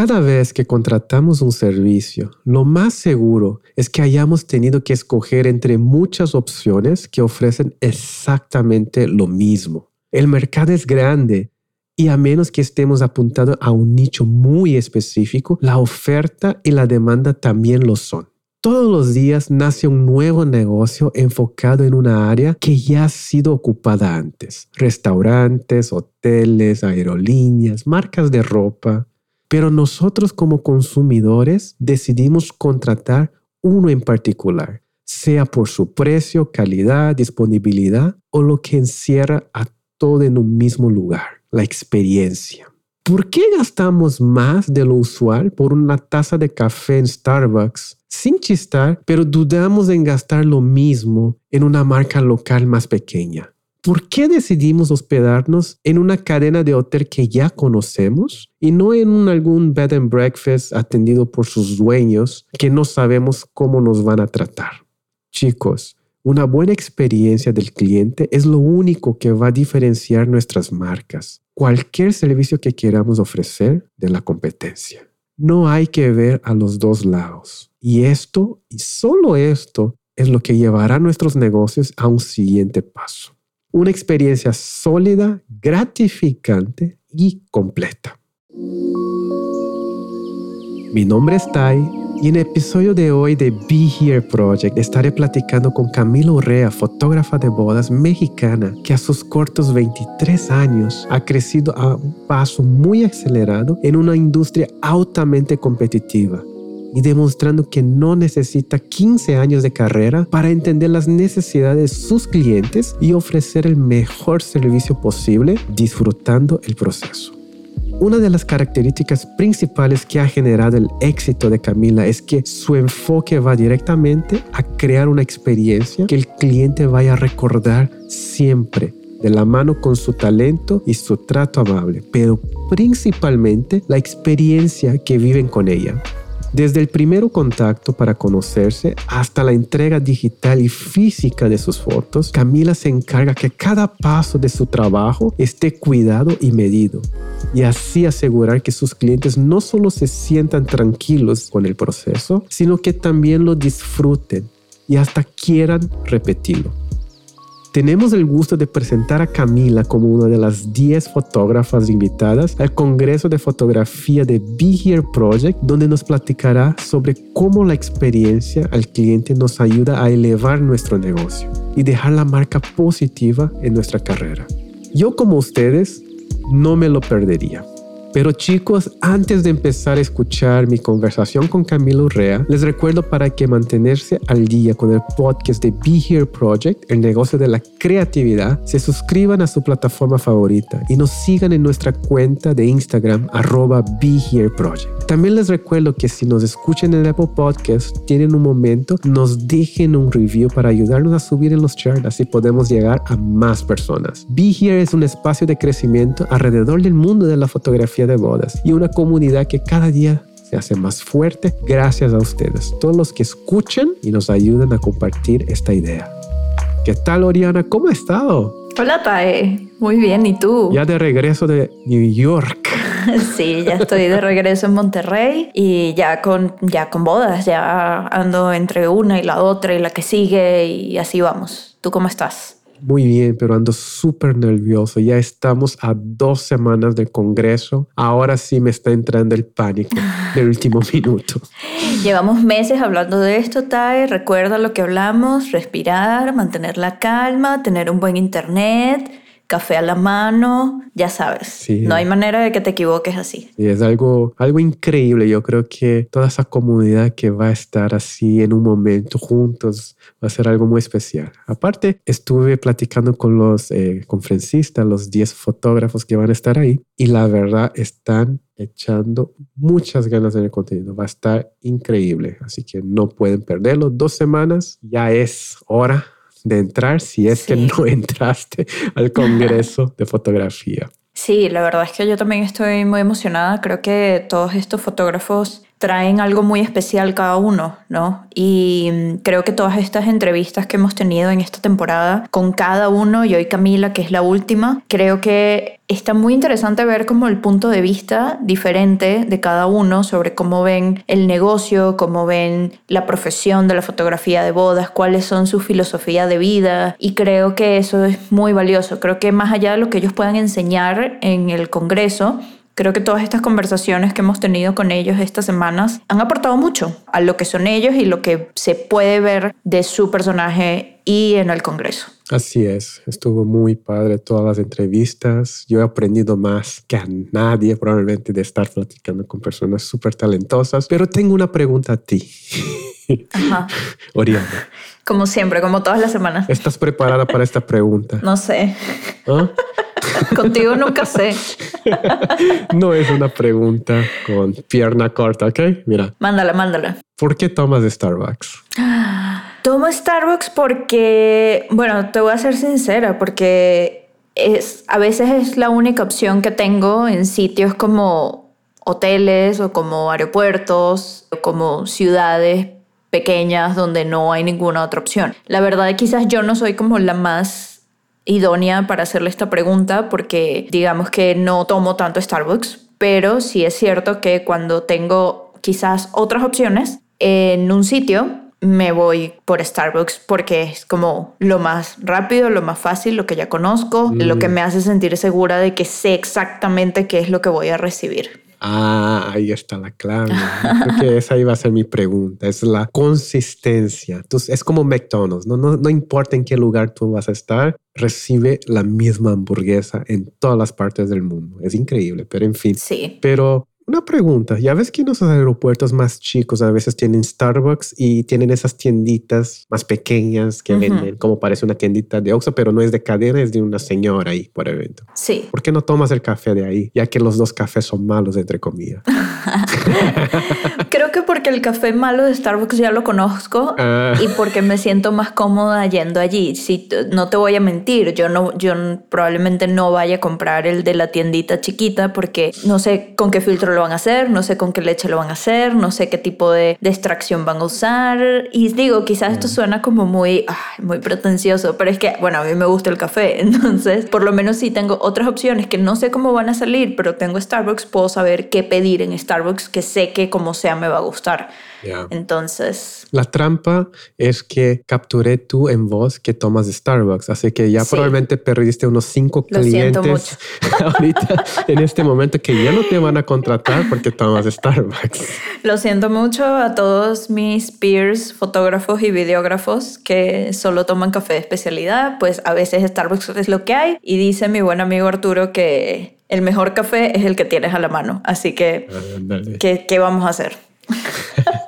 Cada vez que contratamos un servicio, lo más seguro es que hayamos tenido que escoger entre muchas opciones que ofrecen exactamente lo mismo. El mercado es grande y a menos que estemos apuntando a un nicho muy específico, la oferta y la demanda también lo son. Todos los días nace un nuevo negocio enfocado en una área que ya ha sido ocupada antes. Restaurantes, hoteles, aerolíneas, marcas de ropa. Pero nosotros como consumidores decidimos contratar uno en particular, sea por su precio, calidad, disponibilidad o lo que encierra a todo en un mismo lugar, la experiencia. ¿Por qué gastamos más de lo usual por una taza de café en Starbucks sin chistar, pero dudamos en gastar lo mismo en una marca local más pequeña? ¿Por qué decidimos hospedarnos en una cadena de hotel que ya conocemos y no en algún bed and breakfast atendido por sus dueños que no sabemos cómo nos van a tratar? Chicos, una buena experiencia del cliente es lo único que va a diferenciar nuestras marcas, cualquier servicio que queramos ofrecer de la competencia. No hay que ver a los dos lados. Y esto, y solo esto, es lo que llevará nuestros negocios a un siguiente paso. Una experiencia sólida, gratificante y completa. Mi nombre es Tai y en el episodio de hoy de Be Here Project estaré platicando con Camila Urrea, fotógrafa de bodas mexicana, que a sus cortos 23 años ha crecido a un paso muy acelerado en una industria altamente competitiva y demostrando que no necesita 15 años de carrera para entender las necesidades de sus clientes y ofrecer el mejor servicio posible disfrutando el proceso. Una de las características principales que ha generado el éxito de Camila es que su enfoque va directamente a crear una experiencia que el cliente vaya a recordar siempre de la mano con su talento y su trato amable, pero principalmente la experiencia que viven con ella. Desde el primer contacto para conocerse hasta la entrega digital y física de sus fotos, Camila se encarga que cada paso de su trabajo esté cuidado y medido, y así asegurar que sus clientes no solo se sientan tranquilos con el proceso, sino que también lo disfruten y hasta quieran repetirlo. Tenemos el gusto de presentar a Camila como una de las 10 fotógrafas invitadas al Congreso de Fotografía de Be Here Project, donde nos platicará sobre cómo la experiencia al cliente nos ayuda a elevar nuestro negocio y dejar la marca positiva en nuestra carrera. Yo como ustedes no me lo perdería. Pero chicos, antes de empezar a escuchar mi conversación con Camilo Urrea, les recuerdo para que mantenerse al día con el podcast de Be Here Project, el negocio de la creatividad, se suscriban a su plataforma favorita y nos sigan en nuestra cuenta de Instagram arroba Be Here Project. También les recuerdo que si nos escuchan en Apple Podcast, tienen un momento, nos dejen un review para ayudarnos a subir en los charts, así podemos llegar a más personas. Be Here es un espacio de crecimiento alrededor del mundo de la fotografía de bodas y una comunidad que cada día se hace más fuerte gracias a ustedes, todos los que escuchan y nos ayudan a compartir esta idea. ¿Qué tal, Oriana? ¿Cómo has estado? Hola, Tae. Muy bien, ¿y tú? Ya de regreso de New York. sí, ya estoy de regreso en Monterrey y ya con, ya con bodas, ya ando entre una y la otra y la que sigue y así vamos. ¿Tú cómo estás? Muy bien, pero ando súper nervioso. Ya estamos a dos semanas del Congreso. Ahora sí me está entrando el pánico del último minuto. Llevamos meses hablando de esto, Tai. Recuerda lo que hablamos, respirar, mantener la calma, tener un buen internet café a la mano, ya sabes. No hay manera de que te equivoques así. Y es algo, algo increíble. Yo creo que toda esa comunidad que va a estar así en un momento juntos va a ser algo muy especial. Aparte, estuve platicando con los eh, conferencistas, los 10 fotógrafos que van a estar ahí y la verdad están echando muchas ganas en el contenido. Va a estar increíble. Así que no pueden perderlo. Dos semanas ya es hora de entrar si es que no entraste al Congreso de Fotografía. Sí, la verdad es que yo también estoy muy emocionada. Creo que todos estos fotógrafos traen algo muy especial cada uno, ¿no? Y mm, creo que todas estas entrevistas que hemos tenido en esta temporada con cada uno, y hoy Camila, que es la última, creo que está muy interesante ver como el punto de vista diferente de cada uno sobre cómo ven el negocio, cómo ven la profesión de la fotografía de bodas, cuáles son su filosofía de vida. Y creo que eso es muy valioso. Creo que más allá de lo que ellos puedan enseñar en el Congreso, Creo que todas estas conversaciones que hemos tenido con ellos estas semanas han aportado mucho a lo que son ellos y lo que se puede ver de su personaje y en el Congreso. Así es, estuvo muy padre todas las entrevistas. Yo he aprendido más que a nadie probablemente de estar platicando con personas súper talentosas, pero tengo una pregunta a ti. Ajá. Oriana. Como siempre, como todas las semanas. ¿Estás preparada para esta pregunta? No sé. ¿Ah? Contigo nunca sé. no es una pregunta con pierna corta, ¿ok? Mira. Mándala, mándala. ¿Por qué tomas Starbucks? Tomo Starbucks porque, bueno, te voy a ser sincera, porque es, a veces es la única opción que tengo en sitios como hoteles o como aeropuertos o como ciudades pequeñas donde no hay ninguna otra opción. La verdad, quizás yo no soy como la más idónea para hacerle esta pregunta porque digamos que no tomo tanto Starbucks, pero sí es cierto que cuando tengo quizás otras opciones en un sitio, me voy por Starbucks porque es como lo más rápido, lo más fácil, lo que ya conozco, lo que mm. me hace sentir segura de que sé exactamente qué es lo que voy a recibir. Ah, ahí está la clave. Porque esa iba a ser mi pregunta. Es la consistencia. Entonces, es como McDonald's. No, no, no importa en qué lugar tú vas a estar, recibe la misma hamburguesa en todas las partes del mundo. Es increíble, pero en fin. Sí. Pero una pregunta, ya ves que en los aeropuertos más chicos a veces tienen Starbucks y tienen esas tienditas más pequeñas que venden como parece una tiendita de Oxxo, pero no es de cadena, es de una señora ahí por evento. Sí. ¿Por qué no tomas el café de ahí? Ya que los dos cafés son malos, entre comillas. Creo que porque el café malo de Starbucks ya lo conozco ah. y porque me siento más cómoda yendo allí. Si no te voy a mentir, yo no, yo probablemente no vaya a comprar el de la tiendita chiquita porque no sé con qué filtro lo van a hacer, no sé con qué leche lo van a hacer, no sé qué tipo de, extracción van a usar. Y digo, quizás esto mm. suena como muy, muy pretencioso, pero es que, bueno, a mí me gusta el café, entonces por lo menos si tengo otras opciones que no sé cómo van a salir, pero tengo Starbucks, puedo saber qué pedir en Starbucks que sé que como sea me va a gustar. Entonces. La trampa es que capturé tú en voz que tomas Starbucks, así que ya probablemente perdiste unos cinco clientes ahorita en este momento que ya no te van a contratar porque tomas Starbucks. Lo siento mucho a todos mis peers, fotógrafos y videógrafos que solo toman café de especialidad, pues a veces Starbucks es lo que hay y dice mi buen amigo Arturo que el mejor café es el que tienes a la mano, así que ¿qué, ¿qué vamos a hacer?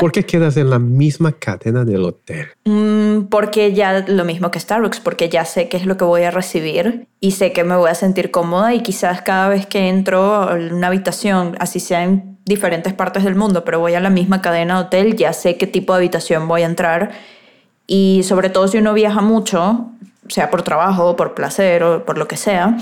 ¿Por qué quedas en la misma cadena del hotel? Mm, porque ya lo mismo que Starbucks, porque ya sé qué es lo que voy a recibir y sé que me voy a sentir cómoda y quizás cada vez que entro a una habitación, así sea en diferentes partes del mundo, pero voy a la misma cadena de hotel, ya sé qué tipo de habitación voy a entrar y sobre todo si uno viaja mucho, sea por trabajo, por placer o por lo que sea,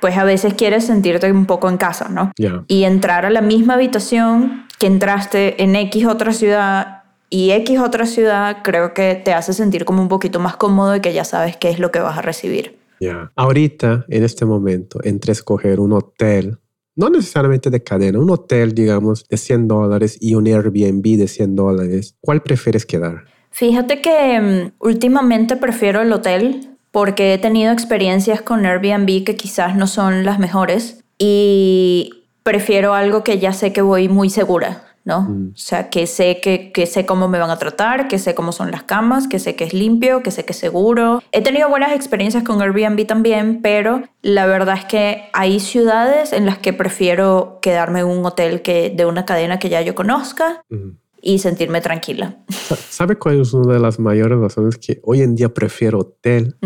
pues a veces quieres sentirte un poco en casa, ¿no? Y entrar a la misma habitación que entraste en X otra ciudad y X otra ciudad, creo que te hace sentir como un poquito más cómodo y que ya sabes qué es lo que vas a recibir. Ya. Ahorita, en este momento, entre escoger un hotel, no necesariamente de cadena, un hotel, digamos, de 100 dólares y un Airbnb de 100 dólares, ¿cuál prefieres quedar? Fíjate que mm, últimamente prefiero el hotel porque he tenido experiencias con Airbnb que quizás no son las mejores y prefiero algo que ya sé que voy muy segura, ¿no? Mm. O sea, que sé que, que, sé cómo me van a tratar, que sé cómo son las camas, que sé que es limpio, que sé que es seguro. He tenido buenas experiencias con Airbnb también, pero la verdad es que hay ciudades en las que prefiero quedarme en un hotel que de una cadena que ya yo conozca y sentirme tranquila. ¿Sabe cuál es una de las mayores razones que hoy en día prefiero hotel?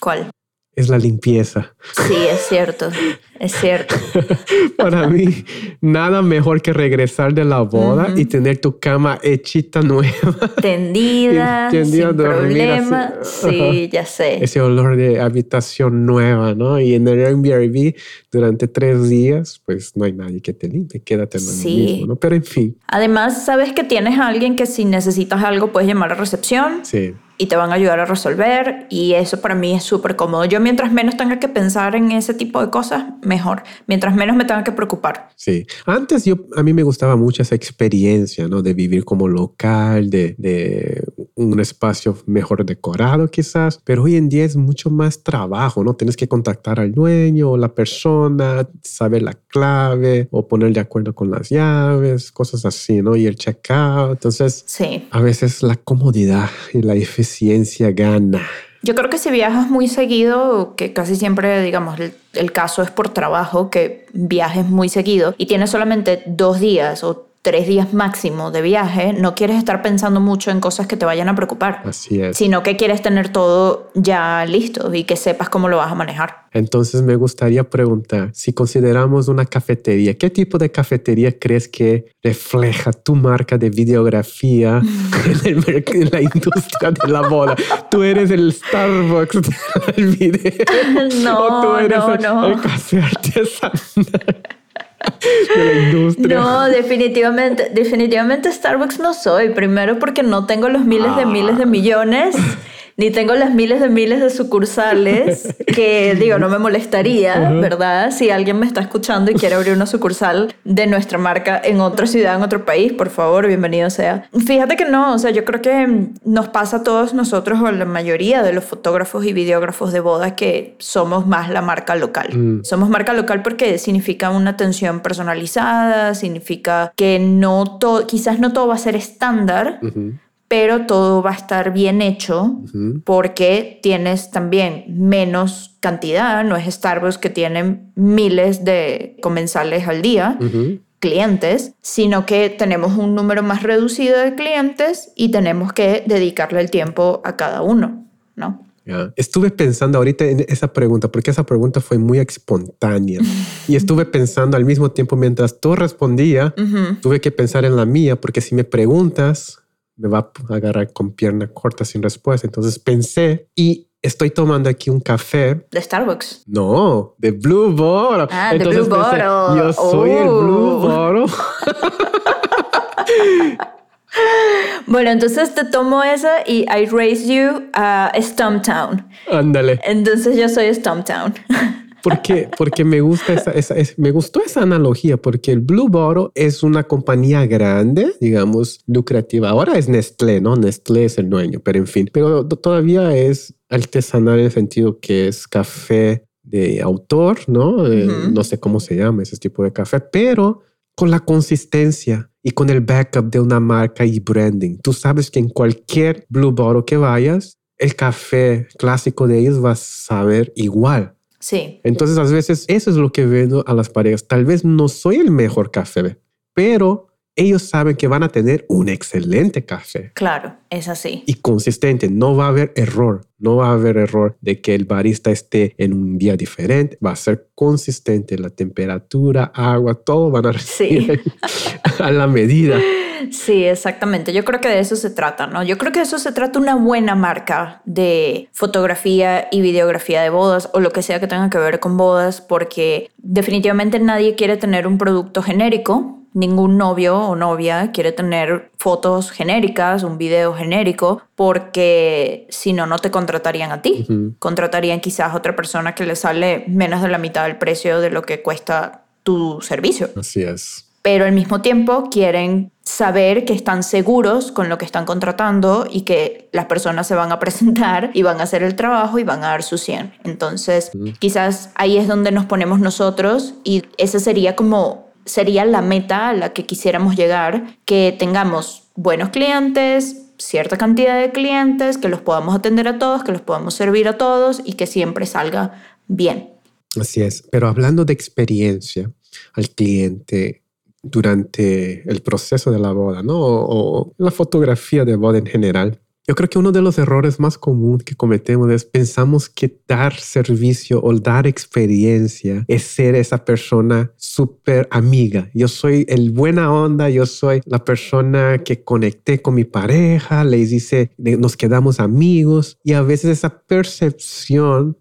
¿Cuál? es la limpieza. Sí, es cierto, es cierto. Para mí, nada mejor que regresar de la boda y tener tu cama hechita nueva. Tendida, Tendida sin problema. Sí, ya sé. Ese olor de habitación nueva, ¿no? Y en el Airbnb durante tres días, pues no hay nadie que te limpie, quédate en sí. mismo, ¿no? Pero en fin. Además, sabes que tienes a alguien que si necesitas algo puedes llamar a recepción. Sí y te van a ayudar a resolver y eso para mí es súper cómodo. Yo mientras menos tenga que pensar en ese tipo de cosas, mejor. Mientras menos me tenga que preocupar. Sí. Antes yo, a mí me gustaba mucho esa experiencia, ¿no? De vivir como local, de, de un espacio mejor decorado quizás, pero hoy en día es mucho más trabajo, ¿no? Tienes que contactar al dueño o la persona, saber la clave o poner de acuerdo con las llaves, cosas así, ¿no? Y el checkout. Entonces, sí. a veces la comodidad y la eficiencia gana. Yo creo que si viajas muy seguido, que casi siempre, digamos, el, el, caso es por trabajo, que viajes muy seguido y tienes solamente dos días o tres días máximo de viaje, no quieres estar pensando mucho en cosas que te vayan a preocupar. Así es. Sino que quieres tener todo ya listo y que sepas cómo lo vas a manejar. Entonces me gustaría preguntar, si consideramos una cafetería, ¿qué tipo de cafetería crees que refleja tu marca de videografía en, en, la industria de la boda? ¿Tú eres el Starbucks del video? No, ¿O tú eres no, no. el? de la industria. No, definitivamente, definitivamente Starbucks no soy. Primero porque no tengo los miles de miles de millones ni tengo las miles de miles de sucursales que digo, no me molestaría, ¿verdad? Si alguien me está escuchando y quiere abrir una sucursal de nuestra marca en otra ciudad, en otro país, por favor, bienvenido sea. Fíjate que no, o sea, yo creo que nos pasa a todos nosotros o a la mayoría de los fotógrafos y videógrafos de boda que somos más la marca local. Mm. Somos marca local porque significa una atención personalizada, significa que no todo, quizás no todo va a ser estándar, pero todo va a estar bien hecho porque tienes también menos cantidad, no es Starbucks que tienen miles de comensales al día. clientes, sino que tenemos un número más reducido de clientes y tenemos que dedicarle el tiempo a cada uno, ¿no? Estuve pensando ahorita en esa pregunta, porque esa pregunta fue muy espontánea. y estuve pensando al mismo tiempo mientras tú respondía, tuve que pensar en la mía, porque si me preguntas, me va a agarrar con pierna corta sin respuesta. Entonces pensé y estoy tomando aquí un café. ¿De Starbucks? No, de Blue Bottle. Ah, de Blue Bottle. Yo soy el Blue oh. Bottle. bueno, entonces te tomo esa y I raise you a Stumptown. Ándale. Entonces yo soy Stumptown. Porque, porque me, gusta esa, me gustó esa analogía, porque el Blue Bottle es una compañía grande, digamos, lucrativa. Ahora es Nestlé, ¿no? Nestlé es el dueño, pero en fin, pero todavía es artesanal en el sentido que es café de autor, ¿no? Eh, no sé cómo se llama ese tipo de café, pero con la consistencia y con el backup de una marca y branding. Tú sabes que en cualquier Blue Bottle que vayas, el café clásico de ellos va a saber igual. Sí. Entonces, a veces eso es lo que veo a las parejas. Tal vez no soy el mejor café, pero ellos saben que van a tener un excelente café. Claro, es así. Y consistente, no va a haber error, no va a haber error de que el barista esté en un día diferente, va a ser consistente, la temperatura, agua, todo van a recibir a la medida. Sí, exactamente. Yo creo que de eso se trata, ¿no? Yo creo que de eso se trata una buena marca de fotografía y videografía de bodas o lo que sea que tenga que ver con bodas, porque definitivamente nadie quiere tener un producto genérico. Ningún novio o novia quiere tener fotos genéricas, un video genérico, porque si no, no te contratarían a ti. Contratarían quizás a otra persona que le sale menos de la mitad del precio de lo que cuesta tu servicio. Así es pero al mismo tiempo quieren saber que están seguros con lo que están contratando y que las personas se van a presentar y van a hacer el trabajo y van a dar su 100. Entonces, quizás ahí es donde nos ponemos nosotros y esa sería como sería la meta a la que quisiéramos llegar, que tengamos buenos clientes, cierta cantidad de clientes, que los podamos atender a todos, que los podamos servir a todos y que siempre salga bien. Así es, pero hablando de experiencia al cliente, durante el proceso de la boda, ¿no? O, la fotografía de boda en general. Yo creo que uno de los errores más comunes que cometemos es pensamos que dar servicio o dar experiencia es ser esa persona súper amiga. Yo soy el buena onda, yo soy la persona que conecté con mi pareja, les dice, nos quedamos amigos y a veces esa percepción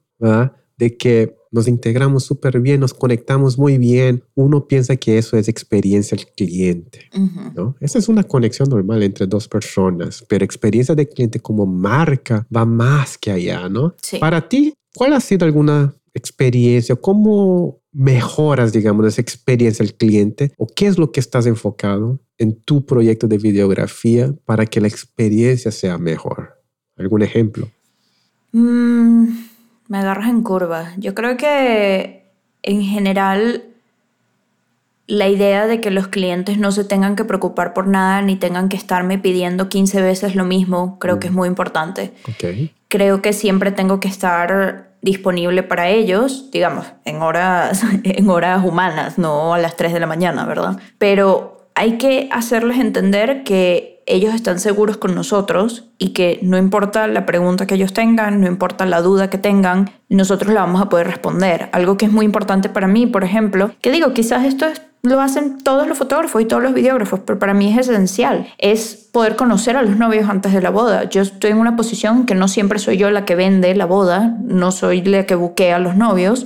de que nos integramos súper bien, nos conectamos muy bien, uno piensa que eso es experiencia del cliente. ¿no? Esa es una conexión normal entre dos personas, pero experiencia del cliente como marca va más que allá, ¿no? Para ti, ¿cuál ha sido alguna experiencia? ¿Cómo mejoras, digamos, esa experiencia del cliente? ¿O qué es lo que estás enfocado en tu proyecto de videografía para que la experiencia sea mejor? ¿Algún ejemplo? Mm, me agarras en curva. Yo creo que en general la idea de que los clientes no se tengan que preocupar por nada ni tengan que estarme pidiendo 15 veces lo mismo, creo que es mm. muy importante. Creo que siempre tengo que estar disponible para ellos, digamos, en horas, en horas humanas, no a las 3 de la mañana, ¿verdad? Pero hay que hacerles entender que ellos están seguros con nosotros y que no importa la pregunta que ellos tengan, no importa la duda que tengan, nosotros la vamos a poder responder. Algo que es muy importante para mí, por ejemplo, que digo, quizás esto lo hacen todos los fotógrafos y todos los videógrafos, pero para mí es esencial, es poder conocer a los novios antes de la boda. Yo estoy en una posición que no siempre soy yo la que vende la boda, no soy la que buquea a los novios,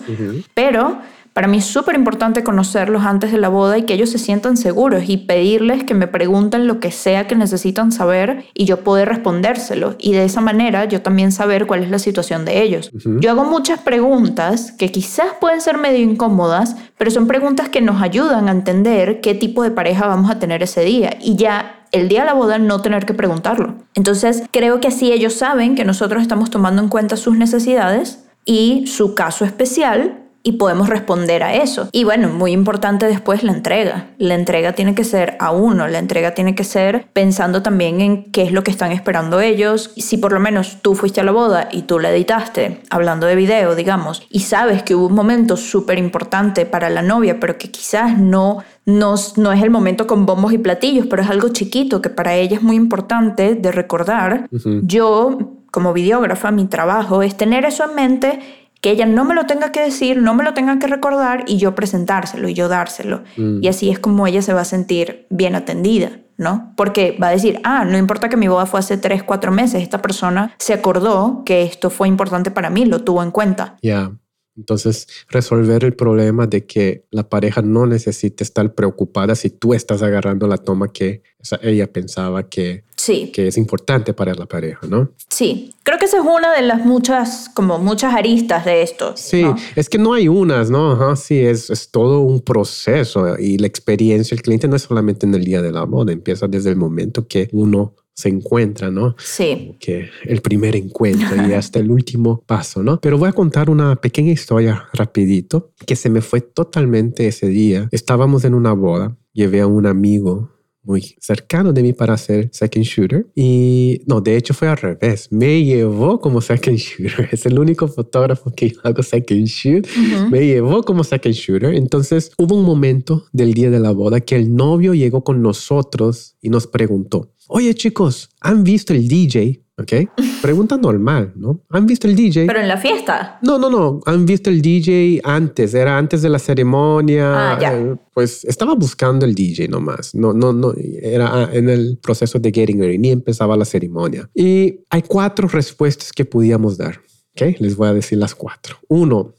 pero para mí es súper importante conocerlos antes de la boda y que ellos se sientan seguros y pedirles que me pregunten lo que sea que necesitan saber y yo poder respondérselo. Y de esa manera yo también saber cuál es la situación de ellos. Yo hago muchas preguntas que quizás pueden ser medio incómodas, pero son preguntas que nos ayudan a entender qué tipo de pareja vamos a tener ese día. Y ya el día de la boda no tener que preguntarlo. Entonces creo que así ellos saben que nosotros estamos tomando en cuenta sus necesidades y su caso especial y podemos responder a eso. Y bueno, muy importante después la entrega. La entrega tiene que ser a uno, la entrega tiene que ser pensando también en qué es lo que están esperando ellos. Si por lo menos tú fuiste a la boda y tú la editaste, hablando de video, digamos, y sabes que hubo un momento súper importante para la novia, pero que quizás no no, no, es el momento con bombos y platillos, pero es algo chiquito que para ella es muy importante de recordar. Yo, como videógrafa, mi trabajo es tener eso en mente que ella no me lo tenga que decir, no me lo tenga que recordar y yo presentárselo y yo dárselo. Mm. Y así es como ella se va a sentir bien atendida, ¿no? Porque va a decir, ah, no importa que mi boda fue hace tres, cuatro meses, esta persona se acordó que esto fue importante para mí, lo tuvo en cuenta. Ya. Entonces, resolver el problema de que la pareja no necesite estar preocupada si tú estás agarrando la toma que ella pensaba que, sí. que es importante para la pareja, ¿no? Sí, creo que esa es una de las muchas, como muchas aristas de esto. Sí, es que no hay unas, ¿no? sí, es, es todo un proceso y la experiencia del cliente no es solamente en el día de la boda, empieza desde el momento que uno se encuentra, ¿no? Sí. que el primer encuentro y hasta el último paso, ¿no? Pero voy a contar una pequeña historia rapidito que se me fue totalmente ese día. Estábamos en una boda, llevé a un amigo muy cercano de mí para hacer second shooter. Y no, de hecho fue al revés. Me llevó como second shooter. Es el único fotógrafo que hago second shoot. Me llevó como second shooter. Entonces hubo un momento del día de la boda que el novio llegó con nosotros y nos preguntó, oye chicos, ¿han visto el DJ? ¿Ok? Pregunta normal, ¿no? ¿Han visto el DJ? Pero en la fiesta. No, no, no. Han visto el DJ antes, era antes de la ceremonia. Ah, ya. Eh, pues estaba buscando el DJ nomás. No, no, no. Era ah, en el proceso de getting ready, ni empezaba la ceremonia. Y hay cuatro respuestas que podíamos dar. ¿Ok? Les voy a decir las cuatro. Uno,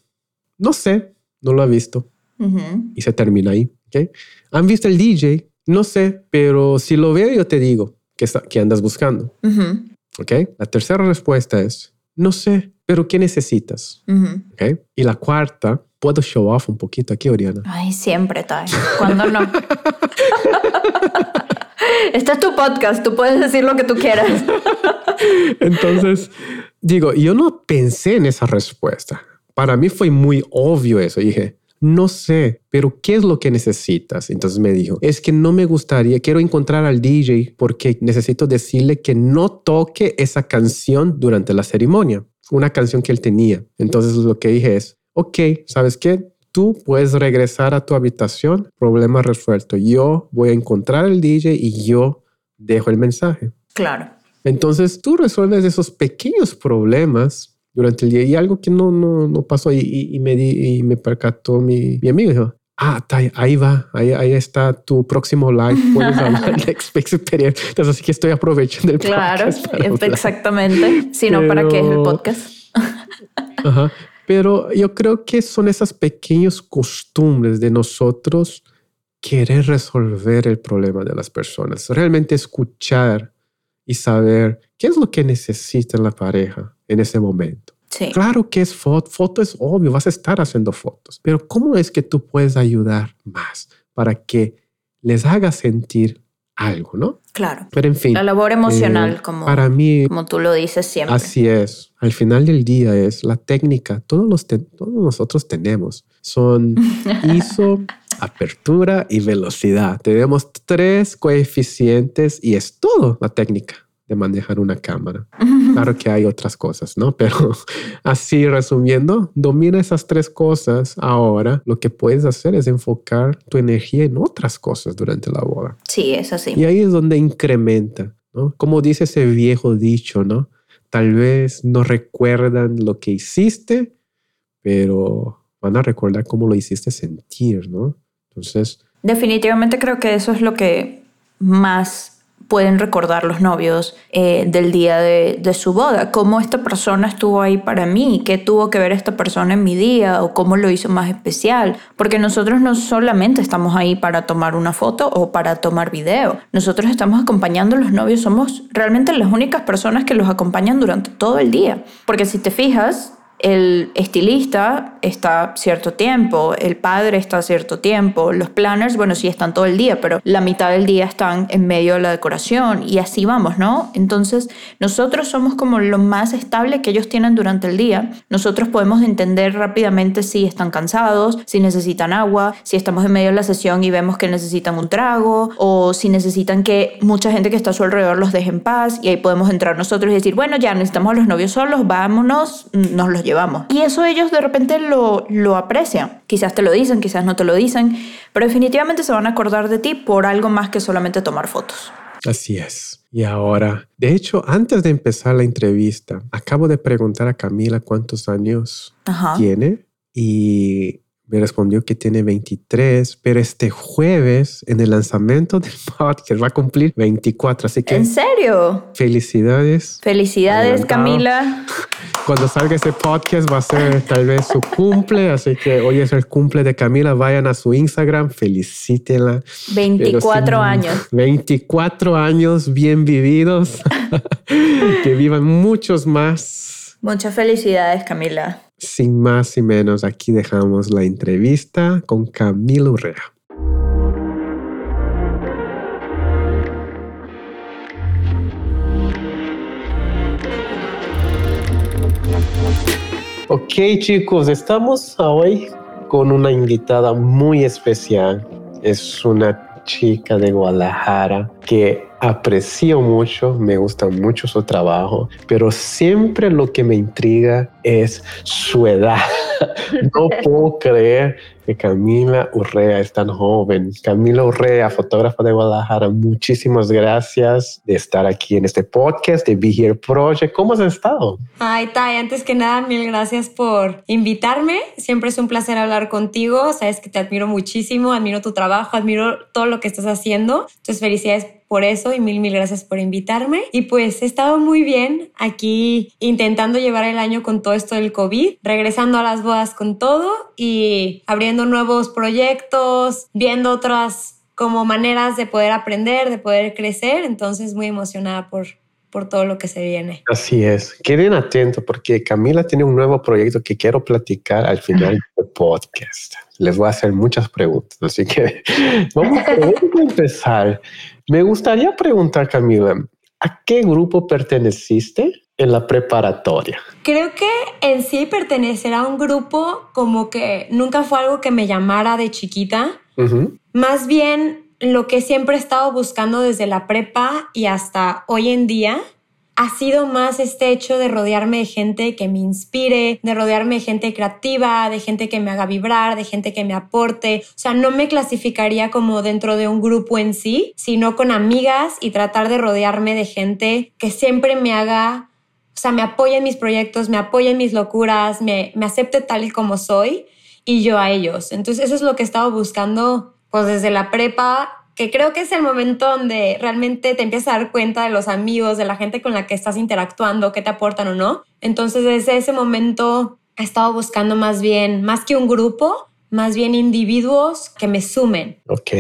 no sé, no lo ha visto. Y se termina ahí. ¿Ok? ¿Han visto el DJ? No sé, pero si lo veo, yo te digo que, andas buscando. ¿Ok? La tercera respuesta es, no sé, pero ¿qué necesitas? ¿Ok? Y la cuarta, ¿puedo show off un poquito aquí, Oriana? Ay, siempre, Tai. ¿Cuándo no? este es tu podcast, tú puedes decir lo que tú quieras. Entonces, digo, yo no pensé en esa respuesta. Para mí fue muy obvio eso. dije, no sé, pero ¿qué es lo que necesitas? Entonces me dijo, es que no me gustaría, quiero encontrar al DJ porque necesito decirle que no toque esa canción durante la ceremonia, una canción que él tenía. Entonces lo que dije es, ok, ¿sabes qué? Tú puedes regresar a tu habitación, problema resuelto. Yo voy a encontrar al DJ y yo dejo el mensaje. Claro. Entonces tú resuelves esos pequeños problemas durante el día y algo que no, no, no pasó y, y, me, y me percató mi, mi amigo. Dijo, ah, ahí va, ahí, ahí está tu próximo live, puedes hablar de experiencia. Entonces, así que estoy aprovechando el claro, Claro, exactamente. Si no, ¿para qué es el podcast? Ajá. Pero yo creo que son esas pequeñas costumbres de nosotros querer resolver el problema de las personas, realmente escuchar y saber qué es lo que necesita la pareja en ese momento. Claro que es foto, foto es obvio, vas a estar haciendo fotos, pero ¿cómo es que tú puedes ayudar más para que les haga sentir algo, ¿no? Claro. Pero en fin. La labor emocional, eh, como, para mí, como tú lo dices siempre. Así es. Al final del día es la técnica, todos, los todos nosotros tenemos. Son ISO, apertura y velocidad. Tenemos tres coeficientes y es todo la técnica de manejar una cámara. Claro que hay otras cosas, ¿no? Pero así resumiendo, domina esas tres cosas. Ahora lo que puedes hacer es enfocar tu energía en otras cosas durante la boda. Sí, es así. Y ahí es donde incrementa, ¿no? Como dice ese viejo dicho, ¿no? Tal vez no recuerdan lo que hiciste, pero van a recordar cómo lo hiciste sentir, ¿no? Entonces... Definitivamente creo que eso es lo que más pueden recordar los novios eh, del día de, de, su boda, cómo esta persona estuvo ahí para mí, qué tuvo que ver esta persona en mi día o cómo lo hizo más especial, porque nosotros no solamente estamos ahí para tomar una foto o para tomar video, nosotros estamos acompañando a los novios, somos realmente las únicas personas que los acompañan durante todo el día, porque si te fijas, el estilista está cierto tiempo, el padre está cierto tiempo, los planners, bueno, sí están todo el día, pero la mitad del día están en medio de la decoración y así vamos, ¿no? Entonces, nosotros somos como lo más estable que ellos tienen durante el día. Nosotros podemos entender rápidamente si están cansados, si necesitan agua, si estamos en medio de la sesión y vemos que necesitan un trago o si necesitan que mucha gente que está a su alrededor los deje en paz y ahí podemos entrar nosotros y decir, bueno, ya necesitamos a los novios solos, vámonos, nos los llevamos. Y eso ellos de repente lo, lo aprecian. Quizás te lo dicen, quizás no te lo dicen, pero definitivamente se van a acordar de ti por algo más que solamente tomar fotos. Así es. Y ahora, de hecho, antes de empezar la entrevista, acabo de preguntar a Camila cuántos años tiene y me respondió que tiene 23, pero este jueves en el lanzamiento del podcast va a cumplir 24, así que... ¿En serio? Felicidades. Felicidades, Camila. Cuando salga ese podcast va a ser tal vez su cumple, así que hoy es el cumple de Camila, vayan a su Instagram, felicítenla. 24 años. 24 años bien vividos, que vivan muchos más. Muchas felicidades, Camila. Sin más y menos, aquí dejamos la entrevista con Camilo Urrea. Ok chicos, estamos hoy con una invitada muy especial. Es una chica de Guadalajara que aprecio mucho, me gusta mucho su trabajo, pero siempre lo que me intriga es su edad. no puedo creer que Camila Urrea es tan joven. Camila Urrea, fotógrafa de Guadalajara, muchísimas gracias de estar aquí en este podcast de Be Here Project. ¿Cómo has estado? Ay, Tai, antes que nada, mil gracias por invitarme. Siempre es un placer hablar contigo. Sabes que te admiro muchísimo, admiro tu trabajo, admiro todo lo que estás haciendo. Entonces, felicidades por eso y mil, mil gracias por invitarme. Y pues he estado muy bien aquí intentando llevar el año con todo esto del COVID, regresando a las con todo y abriendo nuevos proyectos, viendo otras como maneras de poder aprender, de poder crecer. Entonces muy emocionada por, por todo lo que se viene. Así es. Queden atentos porque Camila tiene un nuevo proyecto que quiero platicar al final del podcast. Les voy a hacer muchas preguntas, así que vamos a empezar. Me gustaría preguntar, Camila, ¿a qué grupo perteneciste en la preparatoria? Creo que en sí pertenecer a un grupo como que nunca fue algo que me llamara de chiquita. Más bien lo que siempre he estado buscando desde la prepa y hasta hoy en día ha sido más este hecho de rodearme de gente que me inspire, de rodearme de gente creativa, de gente que me haga vibrar, de gente que me aporte. O sea, no me clasificaría como dentro de un grupo en sí, sino con amigas y tratar de rodearme de gente que siempre me haga, o sea, me apoye en mis proyectos, me apoye en mis locuras, me, me acepte tal y como soy y yo a ellos. Entonces, eso es lo que he estado buscando pues desde la prepa que creo que es el momento donde realmente te empiezas a dar cuenta de los amigos, de la gente con la que estás interactuando, qué te aportan o no. Entonces desde ese momento he estado buscando más bien, más que un grupo, más bien individuos que me sumen. Ok.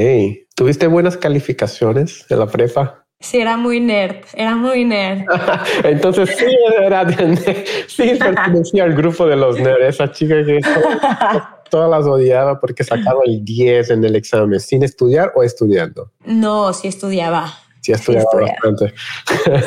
¿Tuviste buenas calificaciones en la prepa? Sí, era muy nerd, era muy nerd. Entonces sí, era, sí pertenecía al grupo de los nerds, esa chica que todas las odiaba porque sacaba el 10 en el examen, sin estudiar o estudiando. No, sí estudiaba. Sí estudiaba, bastante.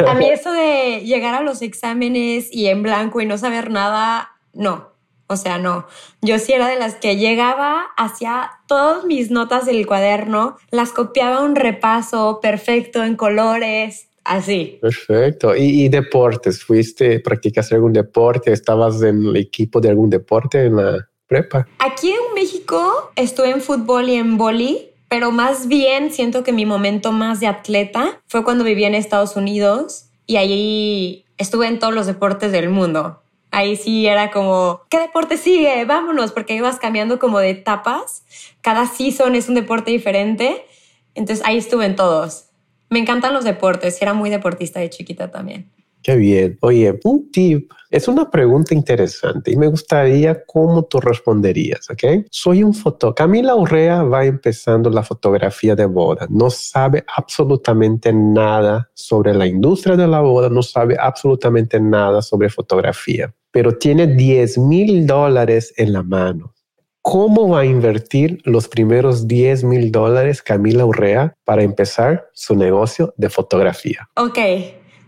A mí eso de llegar a los exámenes y en blanco y no saber nada, no. O sea, no. Yo sí era de las que llegaba, hacía todas mis notas del cuaderno, las copiaba un repaso perfecto en colores, así. Perfecto. ¿Y, ¿Y, deportes? ¿Fuiste, practicaste algún deporte? ¿Estabas en el equipo de algún deporte en la, prepa? Aquí en México estuve en fútbol y en boli, pero más bien siento que mi momento más de atleta fue cuando viví en Estados Unidos y ahí estuve en todos los deportes del mundo. Ahí sí era como, ¿qué deporte sigue? Vámonos, porque ibas cambiando como de etapas. Cada season es un deporte diferente. Entonces ahí estuve en todos. Me encantan los deportes, era muy deportista de chiquita también. Qué bien. Oye, un tip. Es una pregunta interesante y me gustaría cómo tú responderías, ¿ok? Soy un fotógrafo. Camila Urrea va empezando la fotografía de boda. No sabe absolutamente nada sobre la industria de la boda, no sabe absolutamente nada sobre fotografía, pero tiene 10 mil dólares en la mano. ¿Cómo va a invertir los primeros 10 mil dólares Camila Urrea para empezar su negocio de fotografía? Ok,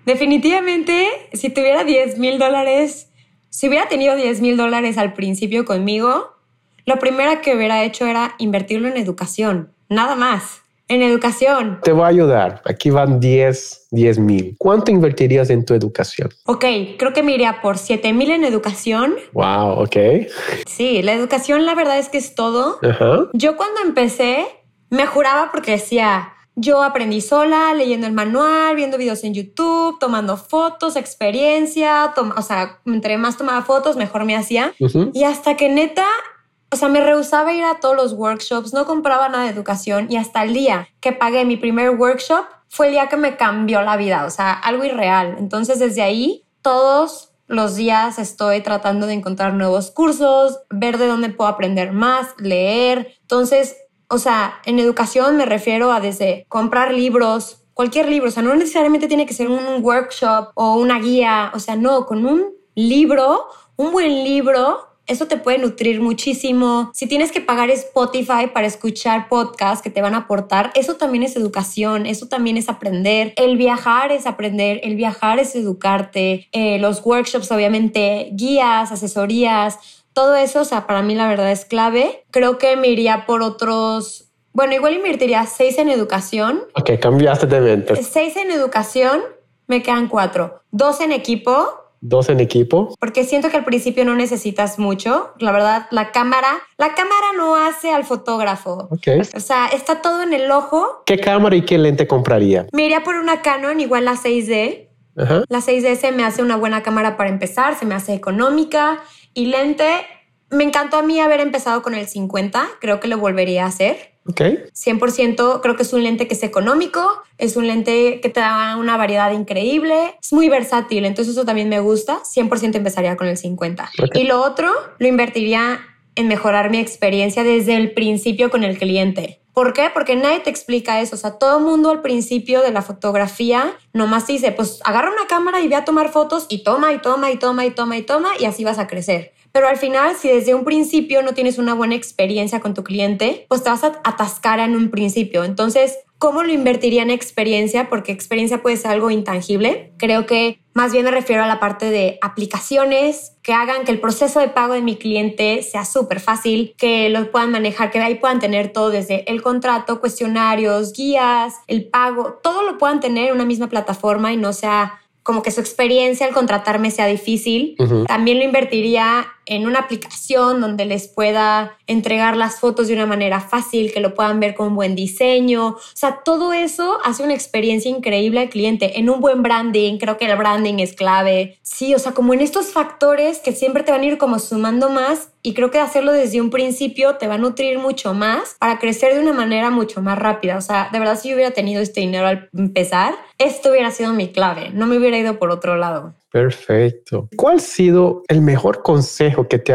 Definitivamente, si tuviera 10 mil dólares, si hubiera tenido 10 mil dólares al principio conmigo, lo primero que hubiera hecho era invertirlo en educación, nada más. En educación. Te voy a ayudar. Aquí van 10, 10 mil. ¿Cuánto invertirías en tu educación? Ok, creo que me iría por 7 mil en educación. Wow, ok. Sí, la educación la verdad es que es todo. Yo cuando empecé me juraba porque decía, yo aprendí sola, leyendo el manual, viendo videos en YouTube, tomando fotos, experiencia, o sea, entre más tomaba fotos, mejor me hacía. Y hasta que neta, o sea, me rehusaba ir a todos los workshops, no compraba nada de educación y hasta el día que pagué mi primer workshop fue el día que me cambió la vida, o sea, algo irreal. Entonces, desde ahí, todos los días estoy tratando de encontrar nuevos cursos, ver de dónde puedo aprender más, leer. Entonces, o sea, en educación me refiero a desde comprar libros, cualquier libro, o sea, no necesariamente tiene que ser un workshop o una guía, o sea, no, con un libro, un buen libro, eso te puede nutrir muchísimo. Si tienes que pagar Spotify para escuchar podcasts que te van a aportar, eso también es educación, eso también es aprender. El viajar es aprender, el viajar es educarte. Eh, los workshops, obviamente, guías, asesorías todo eso, o sea, para mí la verdad es clave. Creo que me iría por otros, bueno, igual invertiría seis en educación. Ok, cambiaste de mente. Seis en educación, me quedan cuatro. Dos en equipo. Dos en equipo. Porque siento que al principio no necesitas mucho. La verdad, la cámara, la cámara no hace al fotógrafo. Ok. O sea, está todo en el ojo. ¿Qué cámara y qué lente compraría? Me iría por una Canon, igual la 6D. Ajá. La 6D se me hace una buena cámara para empezar, se me hace económica y lente, me encantó a mí haber empezado con el 50, creo que lo volvería a hacer. Ok. 100% creo que es un lente que es económico, es un lente que te da una variedad increíble, es muy versátil, entonces eso también me gusta. 100% empezaría con el 50. Y lo otro, lo invertiría en mejorar mi experiencia desde el principio con el cliente. ¿Por qué? Porque nadie te explica eso. O sea, todo el mundo al principio de la fotografía nomás dice, pues agarra una cámara y ve a tomar fotos y toma y toma y toma y toma y toma y así vas a crecer. Pero al final, si desde un principio no tienes una buena experiencia con tu cliente, pues te vas a atascar en un principio. Entonces, ¿cómo lo invertiría en experiencia? Porque experiencia puede ser algo intangible. Creo que más bien me refiero a la parte de aplicaciones que hagan que el proceso de pago de mi cliente sea súper fácil, que lo puedan manejar, que ahí puedan tener todo desde el contrato, cuestionarios, guías, el pago, todo lo puedan tener en una misma plataforma y no sea como que su experiencia al contratarme sea difícil. También lo invertiría en una aplicación donde les pueda entregar las fotos de una manera fácil, que lo puedan ver con buen diseño. O sea, todo eso hace una experiencia increíble al cliente. En un buen branding, creo que el branding es clave. Sí, o sea, como en estos factores que siempre te van a ir como sumando más y creo que hacerlo desde un principio te va a nutrir mucho más para crecer de una manera mucho más rápida. O sea, de verdad, si yo hubiera tenido este dinero al empezar, esto hubiera sido mi clave. No me hubiera ido por otro lado. Perfecto. ¿Cuál ha sido el mejor consejo que, te